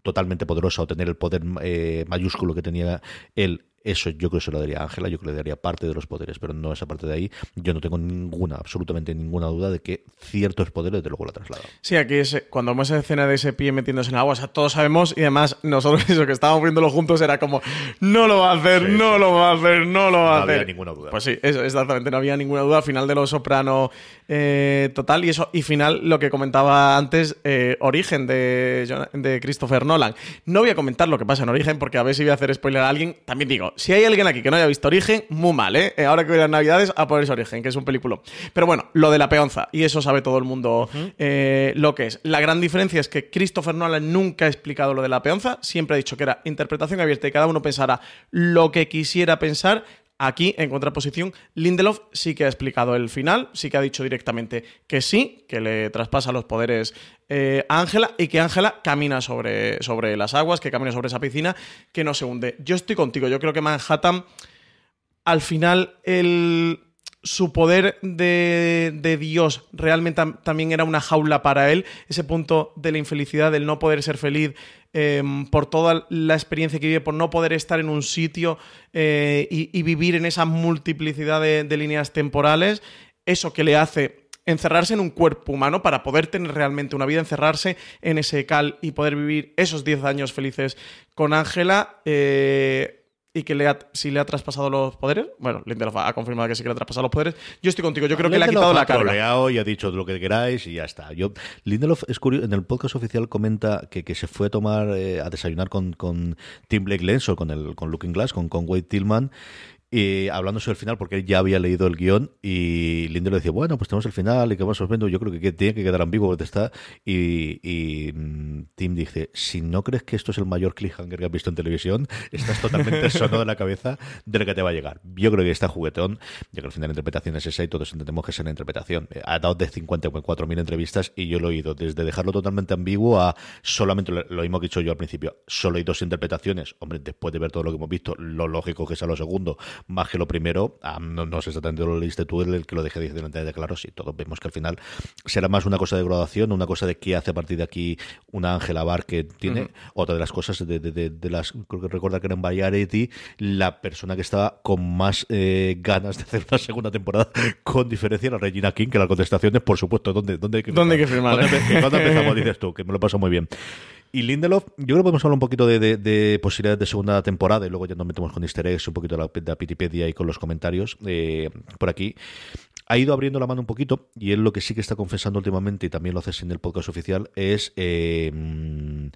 totalmente poderosa o tener el poder eh, mayúsculo que tenía él eso yo creo que se lo daría a Ángela, yo creo que le daría parte de los poderes, pero no esa parte de ahí. Yo no tengo ninguna, absolutamente ninguna duda de que ciertos poderes de luego la trasladan. Sí, aquí es, cuando vemos esa escena de ese pie metiéndose en el agua, o sea, todos sabemos y además nosotros eso que estábamos viéndolo juntos era como, no lo va a hacer, no lo va a hacer, no lo va a hacer. No había ninguna duda. Pues sí, eso, exactamente, no había ninguna duda. Final de los Soprano eh, total y eso, y final lo que comentaba antes, eh, Origen de, de Christopher Nolan. No voy a comentar lo que pasa en Origen porque a ver si voy a hacer spoiler a alguien. También digo, si hay alguien aquí que no haya visto Origen, muy mal, ¿eh? eh ahora que voy a las Navidades, a ponerse Origen, que es un película. Pero bueno, lo de la peonza, y eso sabe todo el mundo eh, lo que es. La gran diferencia es que Christopher Nolan nunca ha explicado lo de la peonza, siempre ha dicho que era interpretación abierta y cada uno pensara lo que quisiera pensar. Aquí, en contraposición, Lindelof sí que ha explicado el final, sí que ha dicho directamente que sí, que le traspasa los poderes eh, a Ángela y que Ángela camina sobre, sobre las aguas, que camina sobre esa piscina, que no se hunde. Yo estoy contigo, yo creo que Manhattan, al final, el su poder de, Dios realmente también era una jaula para él, ese punto de la infelicidad, del no poder ser feliz em, por toda la experiencia que vive, por no poder estar en un sitio eh, y, vivir en esa multiplicidad de, de líneas temporales, eso que le hace encerrarse en un cuerpo humano para poder tener realmente una vida, encerrarse en ese cal y poder vivir esos 10 años felices con Ángela. Eh, y que le ha, si le ha traspasado los poderes. Bueno, Lindelof ha confirmado que sí que le ha traspasado los poderes. Yo estoy contigo, yo creo que le ha quitado la carga. y ha dicho lo que queráis y ya está. Yo, Lindelof es curioso, en el podcast oficial comenta que, que se fue a tomar, eh, a desayunar con, con Tim Blake Lens o con, el, con Looking Glass, con, con Wade Tillman y hablando sobre el final, porque él ya había leído el guion y Linde le decía, bueno, pues tenemos el final y que vamos viendo, yo creo que tiene que quedar ambiguo porque está. Y, y mm, Tim dice, si no crees que esto es el mayor cliffhanger que has visto en televisión, estás totalmente sonado de la cabeza de lo que te va a llegar. Yo creo que está juguetón, ya que al final la interpretación es esa y todos entendemos que es una interpretación. Ha dado de 54.000 entrevistas y yo lo he oído desde dejarlo totalmente ambiguo a solamente lo, mismo que he dicho yo al principio, solo hay dos interpretaciones. Hombre, después de ver todo lo que hemos visto, lo lógico que sea lo segundo más que lo primero, ah, no, sé exactamente lo leíste tú, el que lo dejé delante de claro, sí, todos vemos que al final será más una cosa de graduación, una cosa de qué hace a partir de aquí una Ángela Bar que tiene, otra de las cosas de, de, las, creo que recuerda que era en Variety, la persona que estaba con más eh, ganas de hacer una segunda temporada, con diferencia, la Regina King, que la contestación es, por supuesto, ¿dónde, dónde hay que ¿Dónde hay que firmar? ¿Cuándo, empezamos? Dices tú, que me lo paso muy bien. Y Lindelof, yo creo que podemos hablar un poquito de, posibilidades de segunda temporada y luego ya nos metemos con easter eggs, un poquito de la, Pitipedia y con los comentarios eh, por aquí. Ha ido abriendo la mano un poquito y él lo que sí que está confesando últimamente y también lo hace sin el podcast oficial es... Eh,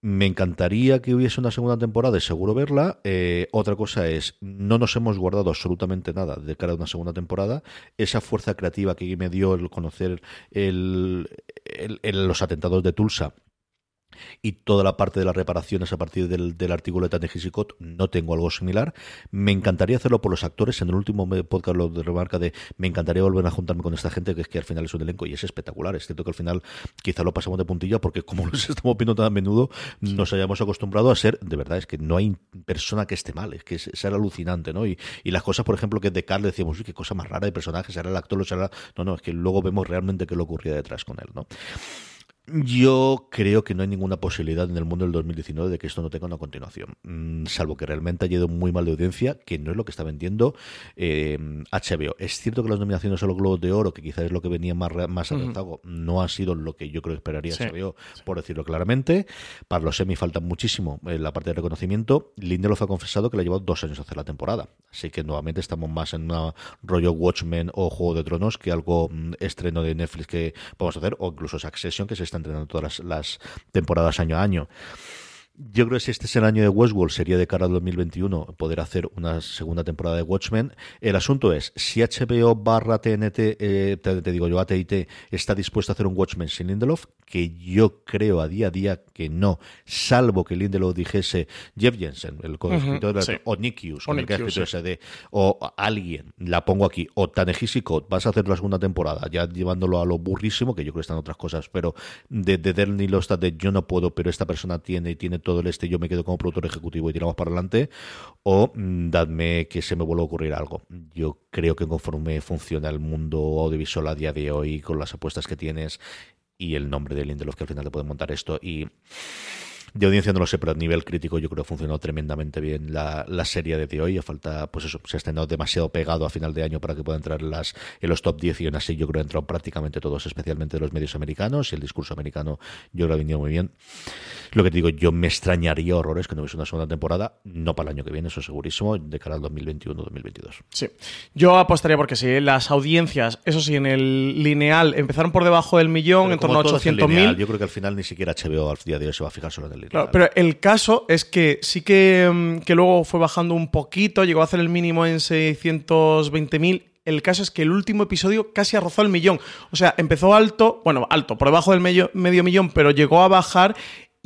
me encantaría que hubiese una segunda temporada y seguro verla. Eh, otra cosa es, no nos hemos guardado absolutamente nada de cara a una segunda temporada. Esa fuerza creativa que me dio el conocer los atentados de Tulsa y toda la parte de las reparaciones a partir del, artículo de Tanejisicot no tengo algo similar. Me encantaría hacerlo por los actores. En el último podcast lo de remarca de me encantaría volver a juntarme con esta gente que es que al final es un elenco y es espectacular. Es cierto que al final quizá lo pasamos de puntilla porque como los estamos viendo tan a menudo nos hayamos acostumbrado a ser, de verdad, es que no hay persona que esté mal, es que es, alucinante, ¿no? Y, las cosas, por ejemplo, que de Carl decíamos, uy, qué cosa más rara de personaje, será el actor, lo será... No, no, es que luego vemos realmente qué le ocurría detrás con él, ¿no? Yo creo que no hay ninguna posibilidad en el mundo del 2019 de que esto no tenga una continuación, mm, salvo que realmente haya ido muy mal de audiencia, que no es lo que está vendiendo HBO. Eh, es cierto que las nominaciones a los Globos de Oro, que quizás es lo que venía más, más no ha sido lo que yo creo que esperaría HBO, por decirlo claramente. Para los semi falta muchísimo en la parte de reconocimiento. Lindelof ha confesado que le ha llevado dos años hacer la temporada, así que nuevamente estamos más en un rollo Watchmen o Juego de Tronos que algo mm, estreno de Netflix que vamos a hacer, o incluso Succession, que se entrenando todas las, temporadas año a año. Yo creo que si este es el año de Westworld, sería de cara al 2021 poder hacer una segunda temporada de Watchmen. El asunto es, si HBO barra TNT, eh, te, digo yo, AT&T, está dispuesto a hacer un Watchmen sin Lindelof, que yo creo a día a día que no, salvo que Lindelof dijese Jeff Jensen, el co-escritor, o Nick Hughes, o, el que ha escrito o alguien, la pongo aquí, o Tanehisi vas a hacer la segunda temporada, ya llevándolo a lo burrísimo, que yo creo que están otras cosas, pero de, de Losta de yo no puedo, pero esta persona tiene y tiene todo el este yo me quedo como productor ejecutivo y tiramos para adelante, o mm, dadme que se me vuelva a ocurrir algo. Yo creo que conforme funciona el mundo audiovisual a día de hoy, con las apuestas que tienes y el nombre de Lindelof que al final te puede montar esto y de audiencia no lo sé, pero a nivel crítico yo creo que funcionó tremendamente bien la, serie de hoy. A falta, pues eso, se ha estrenado demasiado pegado a final de año para que pueda entrar en, las, en los top 10 y aún así yo creo que entrado prácticamente todos, especialmente los medios americanos y el discurso americano yo que ha venido muy bien. Lo que te digo, yo me extrañaría horrores que no hubiese una segunda temporada, no para el año que viene, eso segurísimo, de cara al 2021-2022. Sí, yo apostaría porque sí, las audiencias, eso sí, en el lineal empezaron por debajo del millón, en torno a 800.000. Yo creo que al final ni siquiera HBO al día de hoy se va a fijar solo en el pero el caso es que sí mm, que, luego fue bajando un poquito, llegó a hacer el mínimo en 620.000 el caso es que el último episodio casi rozó el millón. O sea, empezó alto, bueno, alto, por debajo del medio, medio millón, pero llegó a bajar.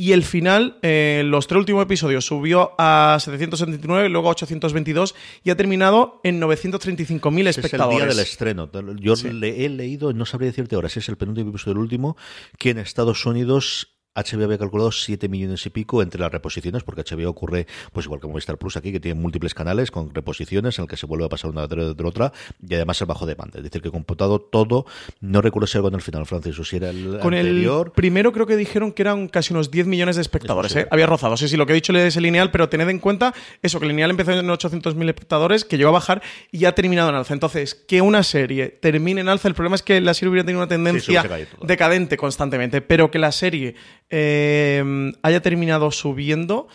Y el final, eh, los tres últimos episodios, subió a 779, luego a 822 y ha terminado en 935.000 espectadores. Es el día del estreno. Yo le he leído, no sabría decirte ahora si es el penúltimo episodio del último, que en Estados Unidos HBO había calculado 7 millones y pico entre las reposiciones, porque HBO ocurre, pues igual que Movistar Plus aquí, que tiene múltiples canales con reposiciones en el que se vuelve a pasar una de, otra, y además el bajo demanda. Es decir, que computado todo, no recuerdo si algo en el final, Francis, o si era el con anterior. el primero creo que dijeron que eran casi unos 10 millones de espectadores, ¿eh? Había rozado. Sí, sí, lo que he dicho es el lineal, pero tened en cuenta eso, que el lineal empezó en 800.000 espectadores, que llegó a bajar y ha terminado en alza. Entonces, que una serie termine en alza, el problema es que la serie hubiera tenido una tendencia decadente constantemente, pero que la serie eh, haya terminado subiendo.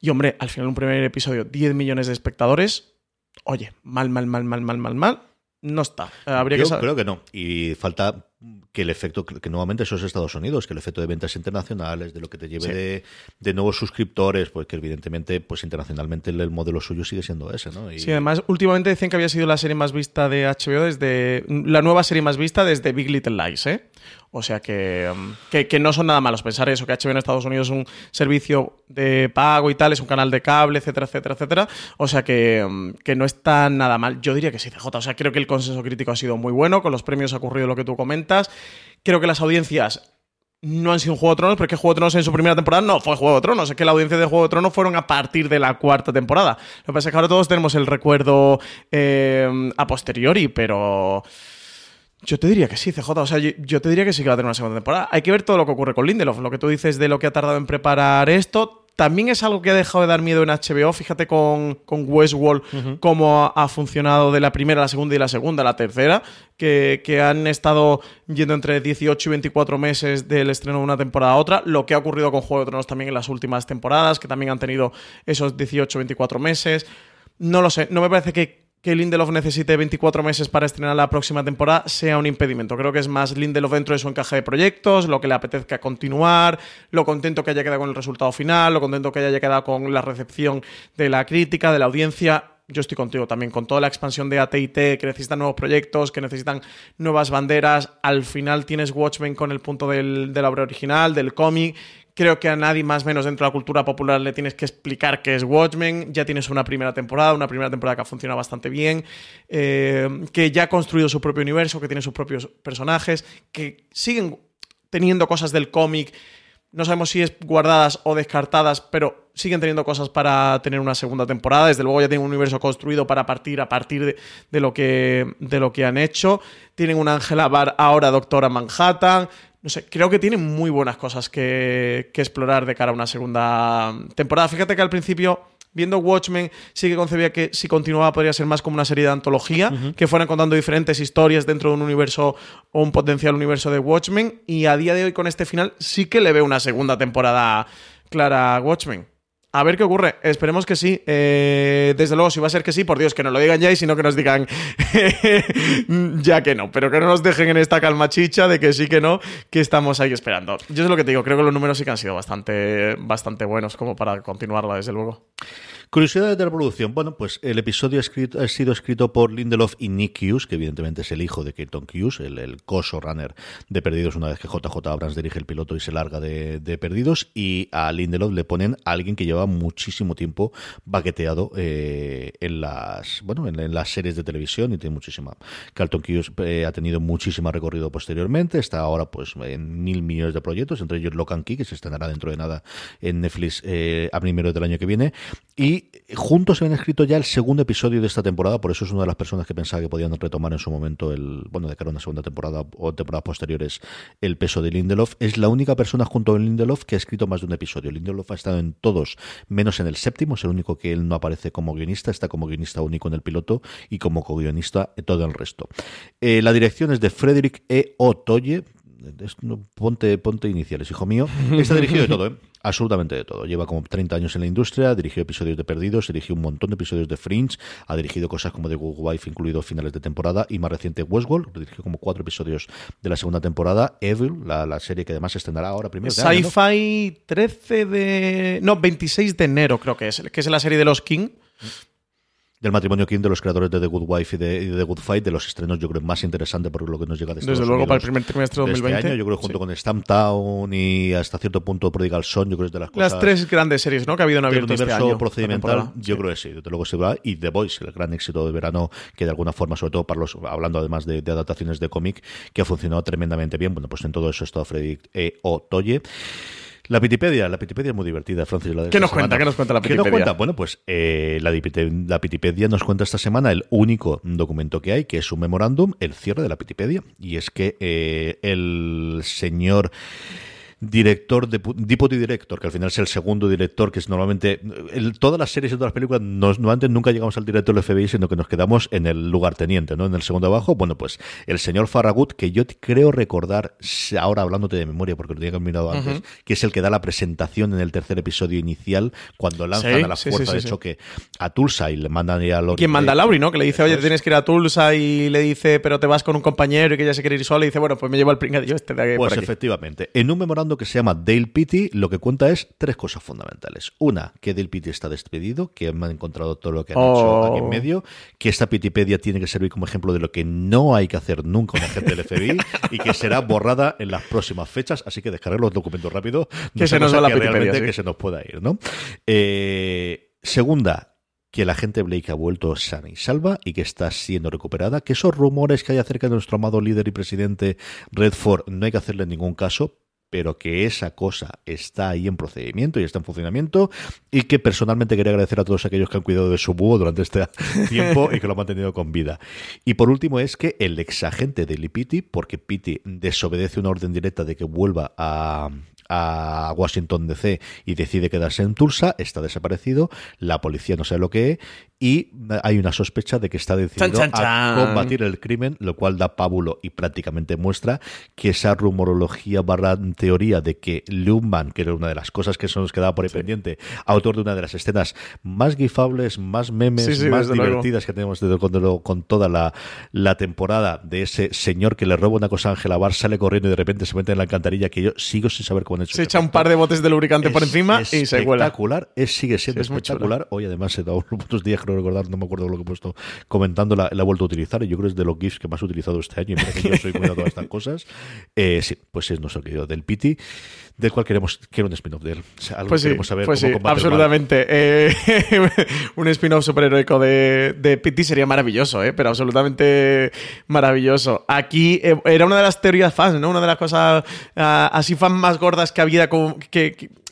Y hombre, al final un primer episodio, 10 millones de espectadores. Oye, mal, mal, mal, mal, mal, mal, mal. No está. Habría Yo que creo que no. Y falta que el efecto, que nuevamente eso es Estados Unidos, que el efecto de ventas internacionales, de lo que te lleve de, nuevos suscriptores, pues que evidentemente, pues internacionalmente el, modelo suyo sigue siendo ese, ¿no? Sí, además, últimamente decían que había sido la serie más vista de HBO desde, la nueva serie más vista desde Big Little Lies, ¿eh? O sea que, que, no son nada malos pensar eso, que HBO en Estados Unidos es un servicio de pago y tal, es un canal de cable, etcétera, etcétera, etcétera. O sea que, um, que no está nada mal. Yo diría que sí, CJ. O sea, creo que el consenso crítico ha sido muy bueno, con los premios ha ocurrido lo que tú comentas. Creo que las audiencias no han sido Juego de Tronos, pero es Juego de Tronos en su primera temporada no fue Juego de Tronos. Es que la audiencia de Juego de Tronos fueron a partir de la cuarta temporada. Lo que pasa es que ahora todos tenemos el recuerdo eh, a posteriori, pero. Yo te diría que sí, CJ. O sea, yo, te diría que sí que va a tener una segunda temporada. Hay que ver todo lo que ocurre con Lindelof. Lo que tú dices de lo que ha tardado en preparar esto también es algo que ha dejado de dar miedo en HBO. Fíjate con, con Westworld cómo ha, funcionado de la primera la segunda y la segunda la tercera, que, que, han estado yendo entre 18 y 24 meses del estreno de una temporada a otra. Lo que ha ocurrido con Juego de Tronos también en las últimas temporadas, que también han tenido esos 18 24 meses. No lo sé, no me parece que que Lindelof necesite 24 meses para estrenar la próxima temporada sea un impedimento. Creo que es más Lindelof dentro de su encaje de proyectos, lo que le apetezca continuar, lo contento que haya quedado con el resultado final, lo contento que haya quedado con la recepción de la crítica, de la audiencia. Yo estoy contigo también, con toda la expansión de ATT, que necesitan nuevos proyectos, que necesitan nuevas banderas. Al final tienes Watchmen con el punto del, de la obra original, del cómic, Creo que a nadie más menos dentro de la cultura popular le tienes que explicar qué es Watchmen. Ya tienes una primera temporada, una primera temporada que ha funcionado bastante bien, eh, que ya ha construido su propio universo, que tiene sus propios personajes, que siguen teniendo cosas del cómic. No sabemos si es guardadas o descartadas, pero siguen teniendo cosas para tener una segunda temporada. Desde luego ya tienen un universo construido para partir a partir de, lo, que, de lo que han hecho. Tienen una Angela Barr ahora Doctora Manhattan no sé, creo que tiene muy buenas cosas que, explorar de cara a una segunda temporada. Fíjate que al principio viendo Watchmen, sí que concebía que si continuaba podría ser más como una serie de antología, que fueran contando diferentes historias dentro de un universo o un potencial universo de Watchmen. Y a día de hoy, con este final, sí que le veo una segunda temporada clara a Watchmen. A ver qué ocurre. Esperemos que sí. Eh, desde luego, si va a ser que sí, por Dios, que nos lo digan ya y si no, que nos digan ya que no. Pero que no nos dejen en esta calma chicha de que sí que no, que estamos ahí esperando. Yo es lo que te digo, creo que los números sí que han sido bastante, bastante buenos como para continuarla, desde luego. Curiosidades de la producción. Bueno, pues el episodio ha, escrito, ha sido escrito por Lindelof y Nick Hughes, que evidentemente es el hijo de Keaton Hughes, el, el coso runner de Perdidos, una vez que JJ Abrams dirige el piloto y se larga de, Perdidos. Y a Lindelof le ponen a alguien que lleva muchísimo tiempo baqueteado eh, en las bueno en, en, las series de televisión y tiene muchísima. Carlton Hughes eh, ha tenido muchísimo recorrido posteriormente, está ahora pues en mil millones de proyectos, entre ellos Locan Key, que se estrenará dentro de nada en Netflix eh, a primeros del año que viene. Y juntos se han escrito ya el segundo episodio de esta temporada, por eso es una de las personas que pensaba que podían retomar en su momento el, bueno, de cara a una segunda temporada o temporadas posteriores, el peso de Lindelof. Es la única persona junto a Lindelof que ha escrito más de un episodio. Lindelof ha estado en todos, menos en el séptimo, es el único que él no aparece como guionista, está como guionista único en el piloto y como co-guionista en todo el resto. Eh, la dirección es de Frederick E. Otoye, ponte, ponte iniciales, hijo mío. Está dirigido de todo, ¿eh? absolutamente de todo. Lleva como 30 años en la industria, dirigió episodios de Perdidos, dirigió un montón de episodios de Fringe, ha dirigido cosas como The Good Wife, incluido finales de temporada, y más reciente Westworld, dirigió como cuatro episodios de la segunda temporada, Evil, la, la serie que además se ahora primero. Sci-Fi ¿no? 13 de... No, 26 de enero creo que es, que es la serie de los King del matrimonio King de los creadores de The Good Wife y de, y de, The Good Fight, de los estrenos, yo creo, más interesante por lo que nos llega de Desde luego, para el primer trimestre de 2020. Este año, yo creo, junto sí. con Stamptown y hasta cierto punto Prodigal Son, yo creo que es de las cosas. Las tres grandes series, ¿no? Que ha habido en abierto universo este año, procedimental, yo sí. creo que sí, desde luego se va. Y The Voice, el gran éxito de verano, que de alguna forma, sobre todo para los, hablando además de, de adaptaciones de cómic, que ha funcionado tremendamente bien. Bueno, pues en todo eso ha estado Freddy E. Otoye. La Pitipedia, la Pitipedia es muy divertida, Francis. La ¿Qué nos cuenta? ¿Qué nos cuenta la Pitipedia? ¿Qué nos cuenta? Bueno, pues eh, la, la, Pitipedia nos cuenta esta semana el único documento que hay, que es un memorándum, el cierre de la Pitipedia. Y es que eh, el señor director, de, deputy director, que al final es el segundo director, que es normalmente. El, todas las series y todas las películas, nos, normalmente nunca llegamos al director del FBI, sino que nos quedamos en el lugar teniente, ¿no? En el segundo abajo. Bueno, pues el señor Farragut, que yo creo recordar, ahora hablándote de memoria, porque lo tenía que mirado antes, uh -huh. que es el que da la presentación en el tercer episodio inicial, cuando lanzan sí, a la sí, fuerza sí, de choque a Tulsa y le mandan a Lori. ¿Quién manda a Lauri, no? Que le dice, oye, tienes que ir a Tulsa y le dice, pero te vas con un compañero y que ella se quiere ir sola y dice, bueno, pues me llevo al pringadillo este de aquí. Pues efectivamente. En un que se llama Dale Pitti lo que cuenta es tres cosas fundamentales. Una, que Dale Pitti está despedido, que han encontrado todo lo que han oh. hecho aquí en medio, que esta Pitipedia tiene que servir como ejemplo de lo que no hay que hacer nunca un agente del FBI y que será borrada en las próximas fechas. Así que descargar los documentos rápido. No que se nos va la que Pitipedia, realmente sí. que se nos pueda ir, ¿no? Eh, segunda, que el agente Blake ha vuelto sana y salva y que está siendo recuperada, que esos rumores que hay acerca de nuestro amado líder y presidente Redford no hay que hacerle ningún caso, pero que esa cosa está ahí en procedimiento y está en funcionamiento y que personalmente quería agradecer a todos aquellos que han cuidado de su búho durante este tiempo y que lo han mantenido con vida. Y por último es que el exagente de Lee Pitti, porque Pitti desobedece una orden directa de que vuelva a, a Washington DC y decide quedarse en Tulsa, está desaparecido, la policía no sabe lo que es y hay una sospecha de que está decidido chan, chan, chan. a combatir el crimen, lo cual da pábulo y prácticamente muestra que esa rumorología barra teoría de que Luhmann, que era una de las cosas que se nos quedaba por ahí sí. pendiente, autor de una de las escenas más gifables, más memes, sí, sí, más divertidas luego. que tenemos desde cuando con toda la, la, temporada de ese señor que le roba una cosa a Ángela Bar, sale corriendo y de repente se mete en la alcantarilla que yo sigo sin saber cómo Se echa un par de botes de lubricante es por encima y se cuela. Espectacular, es, sigue siendo Sí, es espectacular. Hoy además se da unos días, creo recordar, no me acuerdo lo que he puesto comentando, la, la he vuelto a utilizar y yo creo que es de los GIFs que más he utilizado este año y que yo soy muy a todas estas cosas. Eh, sí, pues es nuestro querido Del Piti, del cual queremos, quiero un spin-off de él. O sea, algo Pues sí, queremos saber pues cómo sí, absolutamente. Eh, un spin-off superheroico de, de Pity sería maravilloso, eh, pero absolutamente maravilloso. Aquí eh, era una de las teorías fans, ¿no? Una de las cosas ah, así fan más gordas que había con,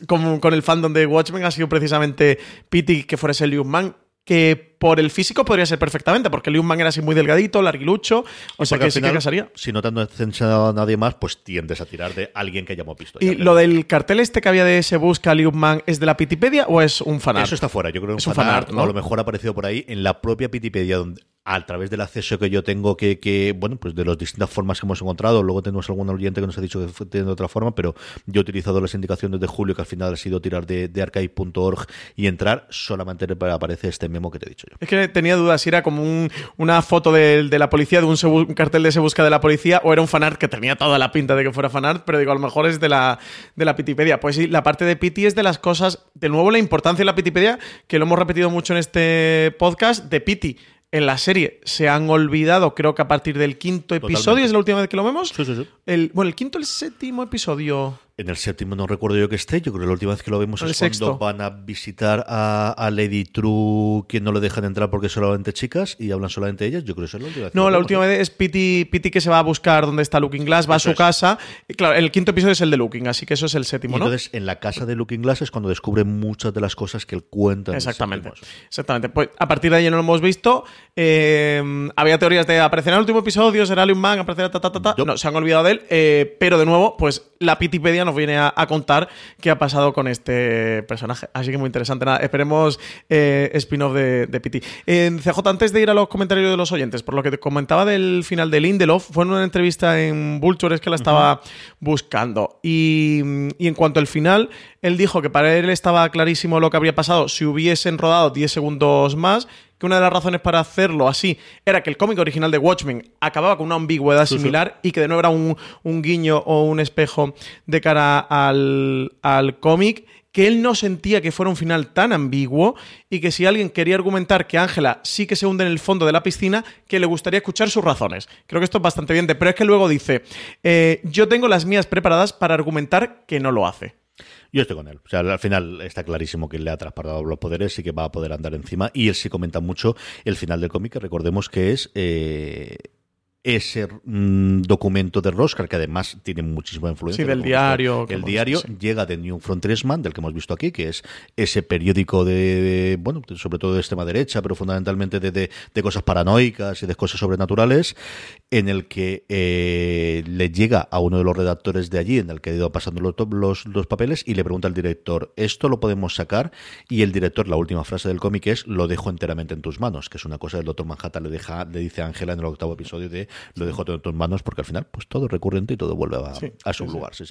con, el fandom de Watchmen ha sido precisamente Pity que fuera ese Liu Man que por el físico podría ser perfectamente, porque Liu Man era así muy delgadito, larguilucho, o sea que sí que casaría. Si no te han enseñado a nadie más, pues tiendes a tirar de alguien que hayamos visto. ¿Y lo del cartel este que había de se busca Liu Man es de la Pitipedia o es un fanart? Eso está fuera, yo creo que Es un fanart, a lo mejor ha aparecido por ahí en la propia Pitipedia donde a través del acceso que yo tengo, que, que, bueno, pues de las distintas formas que hemos encontrado, luego tenemos algún oyente que nos ha dicho que fue de otra forma, pero yo he utilizado las indicaciones de Julio, que al final ha sido tirar de, de archive.org y entrar, solamente aparece este memo que te he dicho yo. Es que tenía dudas si era como un, una foto de, de, la policía, de un, un, cartel de se busca de la policía, o era un fanart que tenía toda la pinta de que fuera fanart, pero digo, a lo mejor es de la, de la Pitipedia. Pues sí, la parte de Piti es de las cosas, de nuevo la importancia de la Pitipedia, que lo hemos repetido mucho en este podcast, de Piti en la serie se han olvidado, creo que a partir del quinto episodio, Totalmente. es la última vez que lo vemos. Sí, sí, sí. El, bueno, el quinto, el séptimo episodio. En el séptimo no recuerdo yo que esté, yo creo que la última vez que lo vemos el es sexto. cuando van a visitar a, a, Lady True, quien no le dejan entrar porque son solamente chicas y hablan solamente ellas, yo creo que es la última vez. No, la última vez es Pity, Pity que se va a buscar dónde está Looking Glass, va eso a su es. casa. Y claro, el quinto episodio es el de Looking, así que eso es el séptimo, y ¿no? entonces, en la casa de Looking Glass es cuando descubre muchas de las cosas que él cuenta. Exactamente. Exactamente. Pues a partir de ahí no lo hemos visto. Eh, había teorías de aparecerá en el último episodio, será Liu Man, aparecerá ta, ta, ta, ta. No, se han olvidado de él. Eh, pero de nuevo, pues la Pitipedia nos viene a, a, contar qué ha pasado con este personaje. Así que muy interesante. Nada, esperemos eh, spin-off de, de Piti. En CJ, antes de ir a los comentarios de los oyentes, por lo que te comentaba del final de Lindelof, fue en una entrevista en Vulture, es que la estaba uh -huh. buscando. Y, y en cuanto al final, él dijo que para él estaba clarísimo lo que habría pasado si hubiesen rodado 10 segundos más, que una de las razones para hacerlo así era que el cómic original de Watchmen acababa con una ambigüedad sí, similar sí. y que de nuevo era un, un, guiño o un espejo de cara al, al cómic que él no sentía que fuera un final tan ambiguo y que si alguien quería argumentar que Ángela sí que se hunde en el fondo de la piscina, que le gustaría escuchar sus razones. Creo que esto es bastante bien, pero es que luego dice, eh, yo tengo las mías preparadas para argumentar que no lo hace. Yo estoy con él. O sea, al final está clarísimo que le ha traspasado los poderes y que va a poder andar encima. Y él sí comenta mucho el final del cómic, que recordemos que es. Eh ese mmm, documento de Roscar, que además tiene muchísima influencia. Sí, del diario. El diario sí. llega de New Frontiersman, del que hemos visto aquí, que es ese periódico de, bueno, sobre todo de extrema derecha, pero fundamentalmente de, de, de cosas paranoicas y de cosas sobrenaturales, en el que eh, le llega a uno de los redactores de allí, en el que ha ido pasando los, los, los, papeles, y le pregunta al director, ¿esto lo podemos sacar? Y el director, la última frase del cómic es, lo dejo enteramente en tus manos, que es una cosa que el doctor Manhattan le, deja, le dice a Ángela en el octavo episodio de lo dejo todo en tus manos porque al final pues todo es recurrente y todo vuelve a, sí, a su sí, lugar. Sí,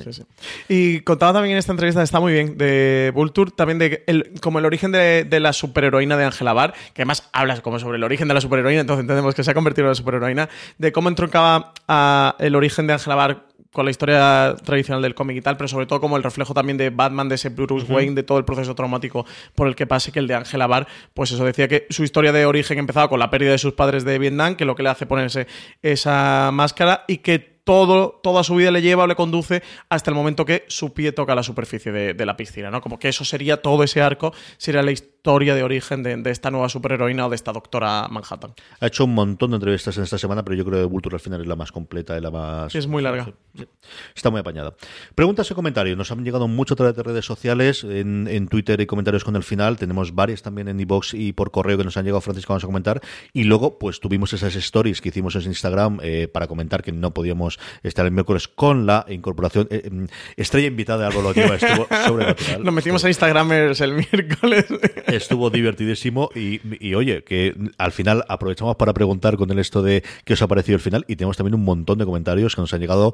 y contaba también en esta entrevista, está muy bien, de Vulture, también de el, como el origen de, de la superheroína de Angela Barr, que además hablas como sobre el origen de la superheroína, entonces entendemos que se ha convertido en la superheroína, de cómo entroncaba a el origen de Angela Barr con la historia tradicional del cómic y tal, pero sobre todo como el reflejo también de Batman, de ese Bruce uh -huh. Wayne, de todo el proceso traumático por el que pase, que el de Angela Barr, pues eso decía que su historia de origen empezaba con la pérdida de sus padres de Vietnam, que lo que le hace ponerse esa máscara y que todo, toda su vida le lleva o le conduce hasta el momento que su pie toca la superficie de, de, la piscina, ¿no? Como que eso sería todo ese arco, sería la historia de origen de, de, esta nueva superheroína o de esta doctora Manhattan. Ha hecho un montón de entrevistas en esta semana, pero yo creo que Vulture al final es la más completa y la más... Es muy larga. Sí, está muy apañada. Preguntas y comentarios. Nos han llegado mucho a través de redes sociales, en, en Twitter y comentarios con el final. Tenemos varias también en iBox y por correo que nos han llegado, Francisco, vamos a comentar. Y luego, pues tuvimos esas stories que hicimos en Instagram eh, para comentar que no podíamos estar el miércoles con la incorporación. Eh, estrella invitada de Álvaro Lleva estuvo sobrenatural. Nos metimos a Instagramers el miércoles. Estuvo divertidísimo y, y, oye, que al final aprovechamos para preguntar con el esto de qué os ha parecido el final y tenemos también un montón de comentarios que nos han llegado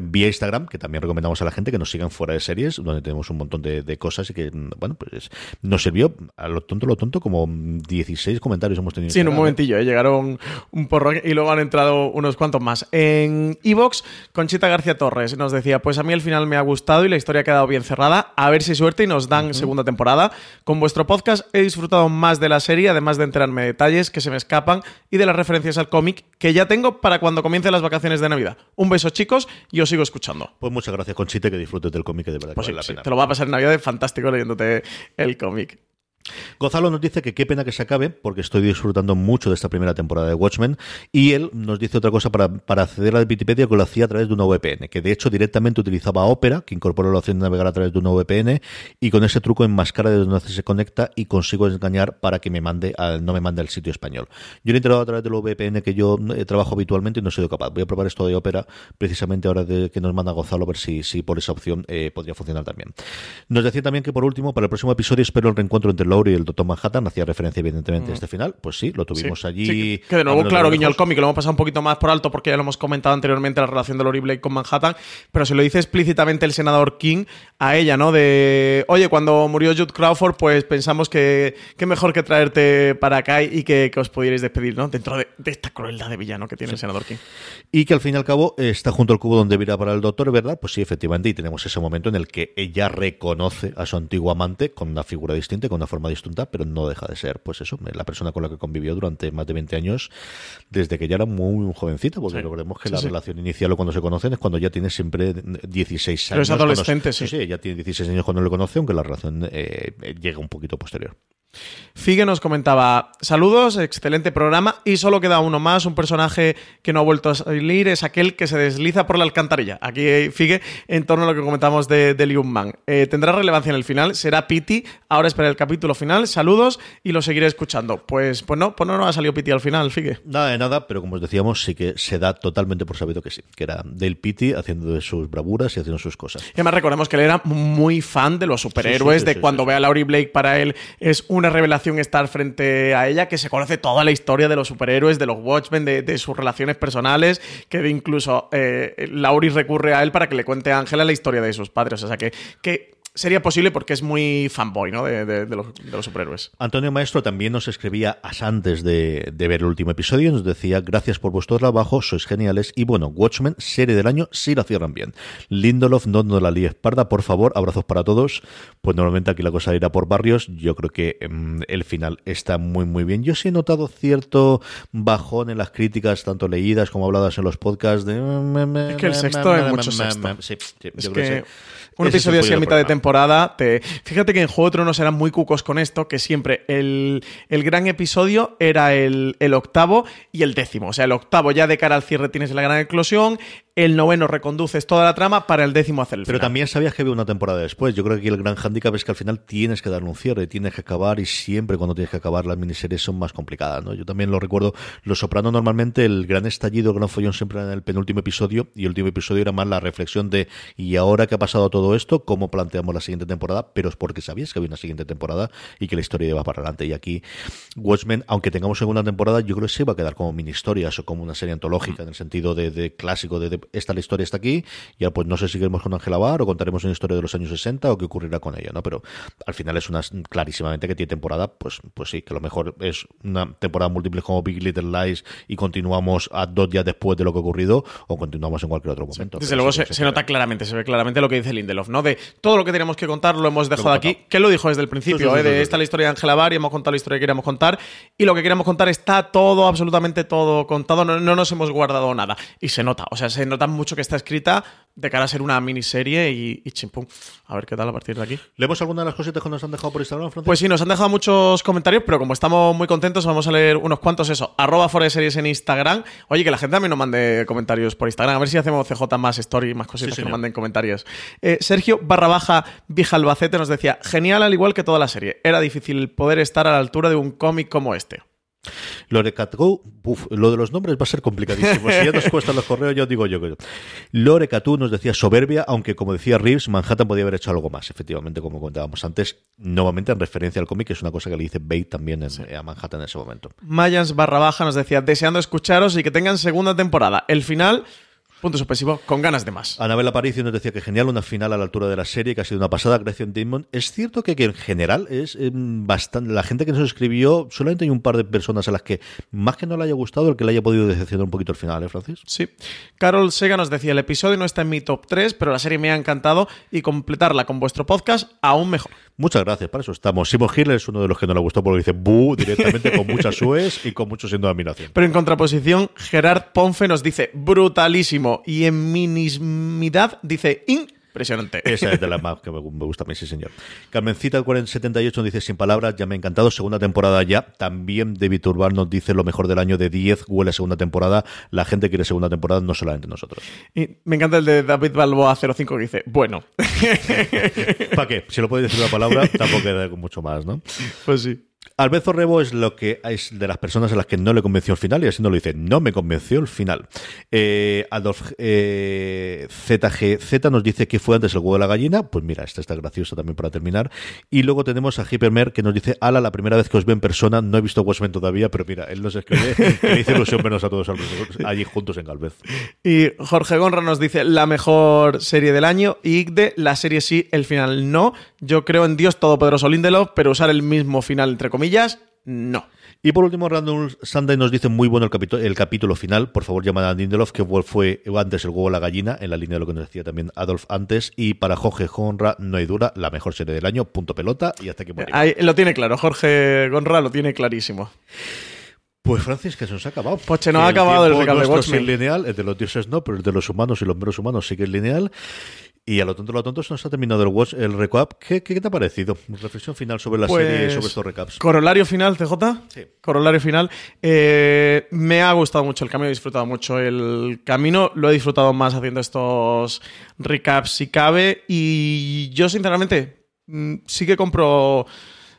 vía Instagram, que también recomendamos a la gente que nos sigan fuera de series, donde tenemos un montón de, de cosas y que, bueno, pues nos sirvió a lo tonto, lo tonto, como 16 comentarios hemos tenido. Sí, en un momentillo, ¿eh? llegaron un porro y luego han entrado unos cuantos más. En Evox, Conchita García Torres nos decía, pues a mí el final me ha gustado y la historia ha quedado bien cerrada, a ver si suerte y nos dan uh -huh. segunda temporada. Con vuestro podcast he disfrutado más de la serie, además de enterarme de detalles que se me escapan y de las referencias al cómic que ya tengo para cuando comiencen las vacaciones de Navidad. Un beso chicos y os sigo escuchando. Pues muchas gracias Conchita, que disfrutes del cómic, de verdad pues que sí, vale la sí, pena. Te lo va a pasar en Navidad fantástico leyéndote el cómic. Gonzalo nos dice que qué pena que se acabe, porque estoy disfrutando mucho de esta primera temporada de Watchmen. Y él nos dice otra cosa para, para acceder a la Wikipedia que lo hacía a través de una VPN, que de hecho directamente utilizaba Opera, que incorporó la opción de navegar a través de una VPN, y con ese truco enmascara de donde se conecta y consigo engañar para que me mande al, no me mande al sitio español. Yo lo he enterado a través de la VPN que yo eh, trabajo habitualmente y no he sido capaz. Voy a probar esto de Opera precisamente ahora de que nos manda Gonzalo a ver si, si por esa opción eh, podría funcionar también. Nos decía también que por último, para el próximo episodio espero el reencuentro entre Lowry y el Doctor Manhattan, hacía referencia evidentemente a este final. Pues sí, lo tuvimos allí. Sí, que de nuevo, claro, guiño al cómic, lo hemos pasado un poquito más por alto porque ya lo hemos comentado anteriormente, la relación de Lori Blake con Manhattan, pero se lo dice explícitamente el senador King a ella, ¿no? De, oye, cuando murió Jude Crawford, pues pensamos que, qué mejor que traerte para acá y que, os pudierais despedir, ¿no? Dentro de, esta crueldad de villano que tiene el senador King. Y que al fin y al cabo está junto al cubo donde vira para el doctor, ¿verdad? Pues sí, efectivamente, y tenemos ese momento en el que ella reconoce a su antiguo amante con una figura distinta, con una forma distinta, pero no deja de ser, pues eso, la persona con la que convivió durante más de 20 años, desde que ya era muy jovencita, porque recordemos que la relación inicial o cuando se conocen es cuando ya tiene siempre 16 años. Pero es adolescente, sí. Sí, ya tiene 16 años cuando le conoce, aunque la relación eh, llega un poquito posterior. Figue nos comentaba, saludos, excelente programa y solo queda uno más, un personaje que no ha vuelto a salir, es aquel que se desliza por la alcantarilla. Aquí Figue en torno a lo que comentamos de, de Liu Man. Eh, tendrá relevancia en el final, será Pity, ahora espera el capítulo final, saludos y lo seguiré escuchando. Pues, pues no, pues no, no ha salido Pity al final, Figue. Nada de nada, pero como os decíamos, sí que se da totalmente por sabido que sí, que era del Pity haciendo de sus bravuras y haciendo sus cosas. Y además recordemos que él era muy fan de los superhéroes, de cuando ve a Laurie Blake para él es un una revelación estar frente a ella, que se conoce toda la historia de los superhéroes, de los Watchmen, de, sus relaciones personales, que incluso eh, Laurie recurre a él para que le cuente a Ángela la historia de sus padres. O sea que, que sería posible porque es muy fanboy ¿no? de, los, superhéroes. Antonio Maestro también nos escribía antes de, ver el último episodio. Nos decía: Gracias por vuestro trabajo, sois geniales. Y bueno, Watchmen, serie del año, si la cierran bien. Lindelof, no nos la líes parda, por favor. Abrazos para todos. Pues normalmente aquí la cosa irá por barrios. Yo creo que em, el final está muy, muy bien. Yo sí he notado cierto bajón en las críticas, tanto leídas como habladas en los podcasts. De... Es que el sexto es mucho sexto. Sí, que un episodio así a mitad de temporada. Te... Fíjate que en Juego de Tronos eran muy cucos con esto, que siempre el, gran episodio era el, el, octavo y el décimo. O sea, el octavo ya de cara al cierre tienes la gran eclosión, el noveno reconduces toda la trama para el décimo hacer el Pero también sabías que había una temporada después. Yo creo que aquí el gran hándicap es que al final tienes que darle un cierre, tienes que acabar y siempre cuando tienes que acabar las miniseries son más complicadas, ¿no? Yo también lo recuerdo, Los Soprano normalmente el gran estallido, el gran follón siempre era en el penúltimo episodio y el último episodio era más la reflexión de ¿y ahora que ha pasado todo esto? ¿Cómo planteamos la siguiente temporada? Pero es porque sabías que había una siguiente temporada y que la historia iba para adelante. Y aquí Watchmen, aunque tengamos segunda temporada, yo creo que se va a quedar como mini historias o como una serie antológica en el sentido de, clásico, de, de esta la historia está aquí, ya pues no sé si seguiremos con Ángela Bar o contaremos una historia de los años 60 o qué ocurrirá con ella, ¿no? Pero al final es una clarísimamente que tiene temporada, pues, pues sí, que lo mejor es una temporada múltiple como Big Little Lies y continuamos a dos días después de lo que ha ocurrido o continuamos en cualquier otro momento. desde luego se, nota claramente, se ve claramente lo que dice Lindelof, ¿no? De todo lo que tenemos que contar lo hemos dejado aquí, que lo dijo desde el principio, ¿eh? de esta la historia de Ángela Bar y hemos contado la historia que queríamos contar y lo que queríamos contar está todo, absolutamente todo contado, no, no nos hemos guardado nada y se nota, o sea, se nota mucho que está escrita de cara a ser una miniserie y, y chimpum. A ver qué tal a partir de aquí. ¿Leemos alguna de las cositas que nos han dejado por Instagram, Francisco? Pues sí, nos han dejado muchos comentarios, pero como estamos muy contentos, vamos a leer unos cuantos eso. Arroba fuera de series en Instagram. Oye, que la gente también nos mande comentarios por Instagram. A ver si hacemos CJ más story, más cositas que nos manden comentarios. Eh, Sergio barra baja Vijalbacete nos decía, genial al igual que toda la serie. Era difícil poder estar a la altura de un cómic como este. Lore Catu, lo de los nombres va a ser complicadísimo. Si ya nos cuesta los correos, yo digo yo que. Lore Catu nos decía soberbia, aunque como decía Reeves, Manhattan podía haber hecho algo más, efectivamente, como comentábamos antes, nuevamente en referencia al cómic, que es una cosa que le dice Bate también a Manhattan en ese momento. Mayans barra baja nos decía, deseando escucharos y que tengan segunda temporada. El final Punto suspensivo, con ganas de más. Anabel Aparicio nos decía que genial, una final a la altura de la serie, que ha sido una pasada, Grecia Demon. Es cierto que, en general es em, bastante. La gente que nos escribió, solamente hay un par de personas a las que más que no le haya gustado, el que le haya podido decepcionar un poquito el final, ¿eh, Francis? Sí. Carol Sega nos decía: el episodio no está en mi top 3, pero la serie me ha encantado y completarla con vuestro podcast aún mejor. Muchas gracias, para eso estamos. Simon Hill es uno de los que no le gustó porque dice bu directamente con muchas sues y con mucho siendo de admiración. Pero en contraposición, Gerard Ponfe nos dice brutalísimo y en minismidad dice impresionante. Esa es de las más que me gusta a mí, sí, señor. Carmencita 4078 nos dice sin palabras, ya me ha encantado, segunda temporada ya. También David Urban nos dice lo mejor del año de 10, huele a segunda temporada. La gente quiere segunda temporada, no solamente nosotros. Y me encanta el de David Balboa 05 que dice, bueno. ¿Para qué? Si lo puede decir la palabra, tampoco queda mucho más, ¿no? Pues sí. Alberto Rebo es lo que es de las personas a las que no le convenció el final y así no lo dice, no me convenció el final. Eh, Adolf eh, ZGZ nos dice que fue antes el huevo de la gallina, pues mira, esta está graciosa también para terminar. Y luego tenemos a Hypermer que nos dice, ala, la primera vez que os veo en persona, no he visto Watchmen todavía, pero mira, él nos escribe, me dice ilusión vernos a todos allí juntos en Galvez. Y Jorge Gonra nos dice, la mejor serie del año, y Igde, la serie sí, el final no. Yo creo en Dios Todopoderoso Lindelof, pero usar el mismo final, entre comillas, no. Y por último, Random Sunday nos dice muy bueno el, capítulo, el capítulo final. Por favor, llamad a Lindelof, que fue antes el huevo la gallina, en la línea de lo que nos decía también Adolf antes. Y para Jorge Gonra, no hay dura, la mejor serie del año, punto pelota, y hasta aquí Ahí, Lo tiene claro, Jorge Gonra lo tiene clarísimo. Pues Francis, que se nos ha acabado. Pues no ha acabado el de Watchmen. lineal, el de los dioses no, pero el de los humanos y los meros humanos sí que es lineal. Y a lo tonto, a lo tonto, se nos ha terminado el, watch, el recap. ¿Qué, ¿Qué, te ha parecido? Reflexión final sobre la serie y pues, sobre estos recaps. Corolario final, CJ. Sí. Corolario final. Eh, me ha gustado mucho el camino, he disfrutado mucho el camino. Lo he disfrutado más haciendo estos recaps si cabe. Y yo, sinceramente, mm, sí que compro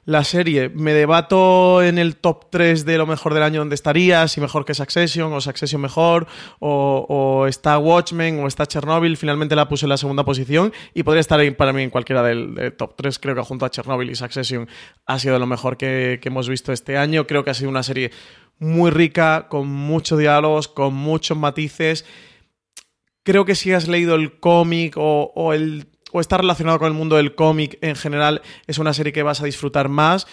la serie. Me debato en el top 3 de lo mejor del año donde estaría, si mejor que Succession o Succession mejor, o, está Watchmen o está Chernobyl. Finalmente la puse en la segunda posición y podría estar ahí para mí en cualquiera del, top 3. Creo que junto a Chernobyl y Succession ha sido lo mejor que, hemos visto este año. Creo que ha sido una serie muy rica, con muchos diálogos, con muchos matices. Creo que si has leído el cómic o el o está relacionado con el mundo del cómic en general, es una serie que vas a disfrutar más.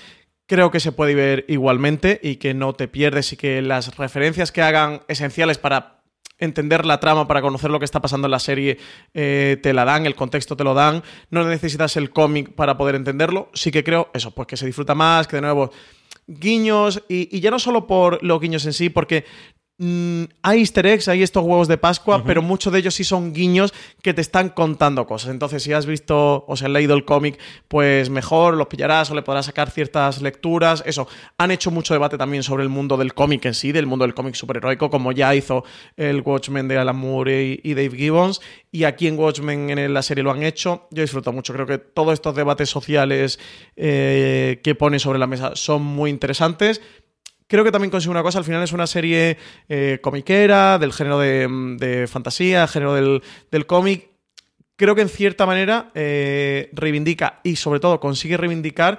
Creo que se puede ver igualmente y que no te pierdes y que las referencias que hagan esenciales para entender la trama, para conocer lo que está pasando en la serie, eh, te la dan, el contexto te lo dan. No necesitas el cómic para poder entenderlo. Sí que creo eso, pues que se disfruta más, que de nuevo guiños, y, y, ya no solo por los guiños en sí, porque Mm, hay easter eggs, hay estos huevos de Pascua, pero muchos de ellos sí son guiños que te están contando cosas. Entonces, si has visto o si has leído el cómic, pues mejor los pillarás o le podrás sacar ciertas lecturas. Eso, han hecho mucho debate también sobre el mundo del cómic en sí, del mundo del cómic superheroico, como ya hizo el Watchmen de Alan Moore y, Dave Gibbons. Y aquí en Watchmen, en la serie, lo han hecho. Yo disfruto mucho. Creo que todos estos debates sociales eh, que pone sobre la mesa son muy interesantes creo que también consigue una cosa, al final es una serie eh, comiquera, del género de, fantasía, género del, cómic. Creo que en cierta manera eh, reivindica y sobre todo consigue reivindicar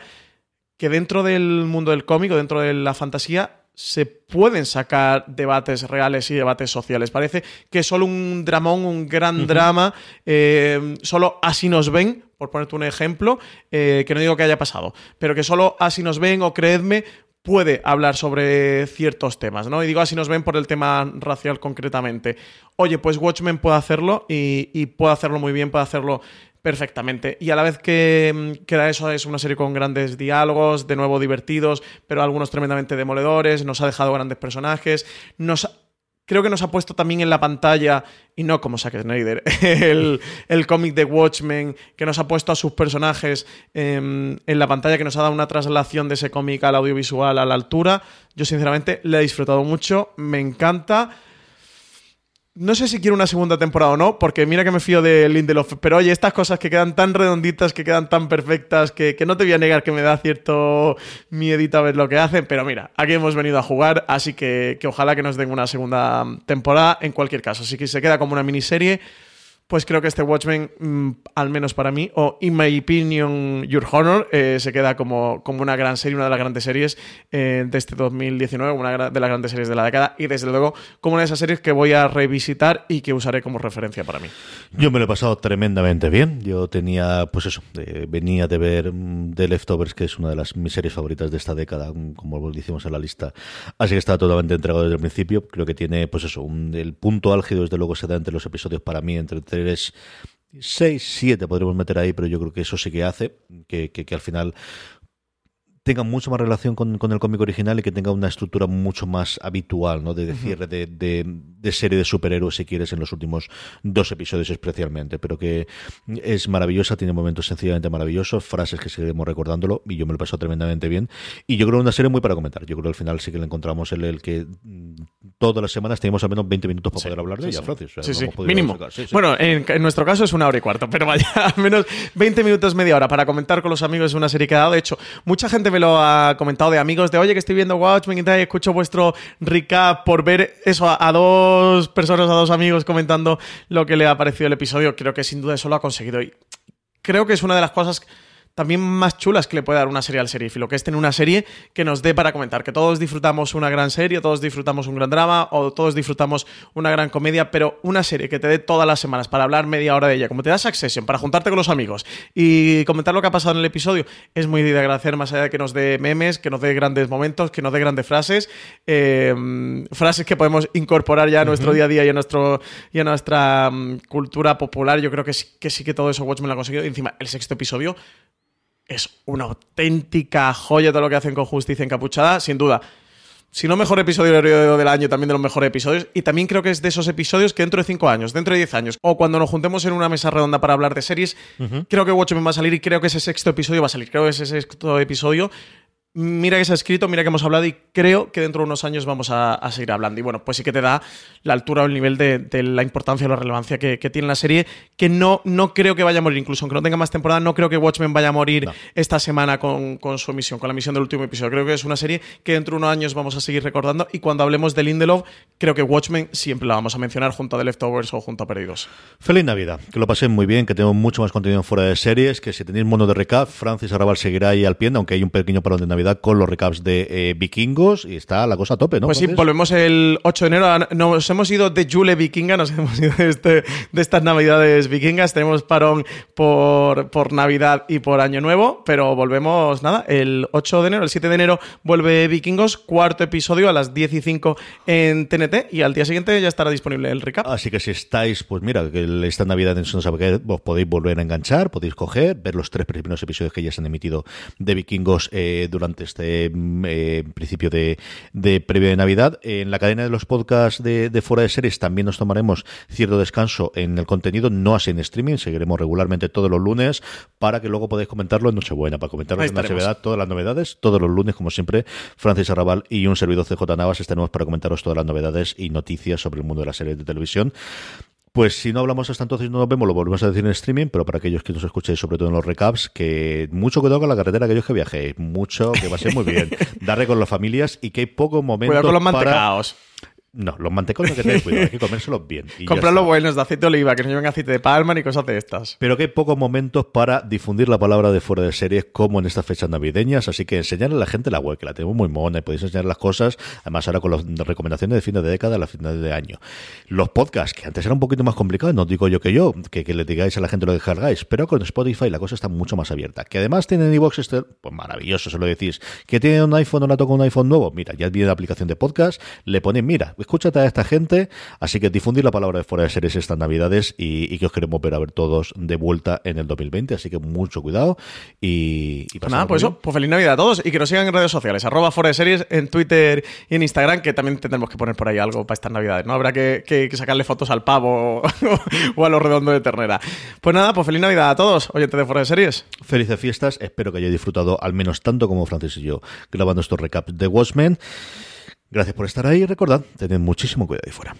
que dentro del mundo del cómic o dentro de la fantasía se pueden sacar debates reales y debates sociales. Parece que solo un dramón, un gran drama, eh, solo así nos ven, por ponerte un ejemplo, que no digo que haya pasado, pero que solo así nos ven o creedme puede hablar sobre ciertos temas, ¿no? Y digo así nos ven por el tema racial concretamente. Oye, pues Watchmen puede hacerlo y, puede hacerlo muy bien, puede hacerlo perfectamente. Y a la vez que mm, queda eso, es una serie con grandes diálogos, de nuevo divertidos, pero algunos tremendamente demoledores, nos ha dejado grandes personajes, nos creo que nos ha puesto también en la pantalla, y no como Zack Snyder, el, cómic de Watchmen, que nos ha puesto a sus personajes en la pantalla, que nos ha dado una traslación de ese cómic al audiovisual a la altura. Yo sinceramente le he disfrutado mucho, me encanta. No sé si quiero una segunda temporada o no, porque mira que me fío de Lindelof, pero oye, estas cosas que quedan tan redonditas, que quedan tan perfectas, que, no te voy a negar que me da cierto miedito a ver lo que hacen, pero mira, aquí hemos venido a jugar, así que, que ojalá que nos den una segunda temporada en cualquier caso. Así que se queda como una miniserie pues creo que este Watchmen, mm, al menos para mí, o in my opinion, Your Honor, eh, se queda como, como una gran serie, una de las grandes series eh, de este 2019, una de las grandes series de la década, y desde luego como una de esas series que voy a revisitar y que usaré como referencia para mí. Yo me lo he pasado tremendamente bien. Yo tenía, pues eso, venía de ver mm, The Leftovers, que es una de las mis series favoritas de esta década, mm, como lo hicimos en la lista. Así que estaba totalmente entregado desde el principio. Creo que tiene, pues eso, el punto álgido, desde luego, se da entre los episodios para mí, entre es 6, 7 podremos meter ahí, pero yo creo que eso sí que hace que, que, que al final tenga mucho más relación con, el cómic original y que tenga una estructura mucho más habitual, ¿no? De, cierre de, de, serie de superhéroes, si quieres, en los últimos dos episodios especialmente. Pero que es maravillosa, tiene momentos sencillamente maravillosos, frases que seguiremos recordándolo, y yo me lo paso tremendamente bien. Y yo creo una serie muy para comentar. Yo creo que al final sí que le encontramos el, el que todas las semanas tenemos al menos 20 minutos para poder hablar de ella, Francis. sí, sí, mínimo. Bueno, en, nuestro caso es una hora y cuarto, pero vaya, al menos 20 minutos, media hora para comentar con los amigos de una serie que ha dado. De hecho, mucha gente me lo ha comentado de amigos de, oye, que estoy viendo Watchmen y tal, y escucho vuestro recap por ver eso a, dos personas, a dos amigos comentando lo que le ha parecido el episodio. Creo que sin duda eso lo ha conseguido. Y creo que es una de las cosas también más chulas que le puede dar una serie al lo que es tener una serie que nos dé para comentar, que todos disfrutamos una gran serie, todos disfrutamos un gran drama o todos disfrutamos una gran comedia, pero una serie que te dé todas las semanas para hablar media hora de ella, como te das Succession, para juntarte con los amigos y comentar lo que ha pasado en el episodio, es muy de agradecer más allá de que nos dé memes, que nos dé grandes momentos, que nos dé grandes frases, em, frases que podemos incorporar ya a nuestro día a día y a, nuestro, y a nuestra mm, cultura popular. Yo creo que sí, que sí que todo eso Watchmen lo ha conseguido. Y encima, el sexto episodio es una auténtica joya todo lo que hacen con Justicia Encapuchada, sin duda. Si no mejor episodio del año, también de los mejores episodios. Y también creo que es de esos episodios que dentro de 5 años, dentro de 10 años, o cuando nos juntemos en una mesa redonda para hablar de series, creo que Watchmen va a salir y creo que ese sexto episodio va a salir. Creo que ese sexto episodio mira que se ha escrito, mira que hemos hablado y creo que dentro de unos años vamos a, seguir hablando. Y bueno, pues sí que te da la altura o el nivel de, la importancia o la relevancia que, tiene la serie, que no, no creo que vaya a morir, incluso aunque no tenga más temporada, no creo que Watchmen vaya a morir esta semana con, su emisión, con la emisión del último episodio. Creo que es una serie que dentro de unos años vamos a seguir recordando y cuando hablemos de Lindelof, creo que Watchmen siempre la vamos a mencionar junto a The Leftovers o junto a Perdidos. Feliz Navidad, que lo pasen muy bien, que tenemos mucho más contenido fuera de series, que si tenéis mono de recap, Francis Arrabal seguirá ahí al pie, aunque hay un pequeño parón de Navidad con los recaps de eh, vikingos y está la cosa a tope, ¿no? Pues sí, volvemos el 8 de enero. Nos hemos ido de Jule Vikinga, nos hemos ido de, este, de estas navidades vikingas. Tenemos parón por, por Navidad y por Año Nuevo, pero volvemos, nada, el 8 de enero, el 7 de enero vuelve Vikingos, cuarto episodio a las 10 y 5 en TNT y al día siguiente ya estará disponible el recap. Así que si estáis, pues mira, que esta Navidad en que os podéis volver a enganchar, podéis coger, ver los tres primeros episodios que ya se han emitido de Vikingos eh, durante este eh, principio de, previo de Navidad. En la cadena de los podcasts de, Fuera de Series también nos tomaremos cierto descanso en el contenido, no así en streaming, seguiremos regularmente todos los lunes para que luego podáis comentarlo en Nochebuena, para comentarlo en Nochebuena, todas las novedades, todos los lunes, como siempre, Francis Arrabal y un servidor CJ Navas estaremos para comentaros todas las novedades y noticias sobre el mundo de las series de televisión. Pues si no hablamos hasta entonces no nos vemos, lo volvemos a decir en streaming, pero para aquellos que nos escuchéis, sobre todo en los recaps, que mucho cuidado con la carretera, aquellos que viajéis, mucho, que va a ser muy bien. Darle con las familias y que hay poco momento Cuidado con los mantecaos. No, los mantecos no que tener cuidado, hay que comérselos bien. Comprarlos buenos de aceite de oliva, que no lleven aceite de palma ni cosas de estas. Pero que hay pocos momentos para difundir la palabra de fuera de series como en estas fechas navideñas, así que enseñarle a la gente la web, que la tenemos muy mona y podéis enseñar las cosas, además ahora con las recomendaciones de fin de década a la final de año. Los podcasts, que antes era un poquito más complicado, no digo yo que yo, que, que le digáis a la gente lo que cargáis, pero con Spotify la cosa está mucho más abierta. Que además tienen iVoox, este, pues maravilloso, se lo decís. Que tiene un iPhone o la toca un iPhone nuevo, mira, ya viene la aplicación de podcast, le ponen, mira, escúchate a esta gente Así que difundir la palabra de fuera de series estas navidades y, que os queremos ver a ver todos de vuelta en el 2020. Así que mucho cuidado y, y pues nada, pues eso, pues feliz Navidad a todos y que nos sigan en redes sociales, arroba fuera de series en Twitter y en Instagram, que también tendremos que poner por ahí algo para estas navidades, ¿no? Habrá que, sacarle fotos al pavo o a los redondos de ternera. Pues nada, pues feliz Navidad a todos, oyentes de fuera de series. Felices fiestas, espero que hayáis disfrutado al menos tanto como Francis y yo grabando estos recaps de Watchmen. Gracias por estar ahí y recordad, tened muchísimo cuidado ahí fuera.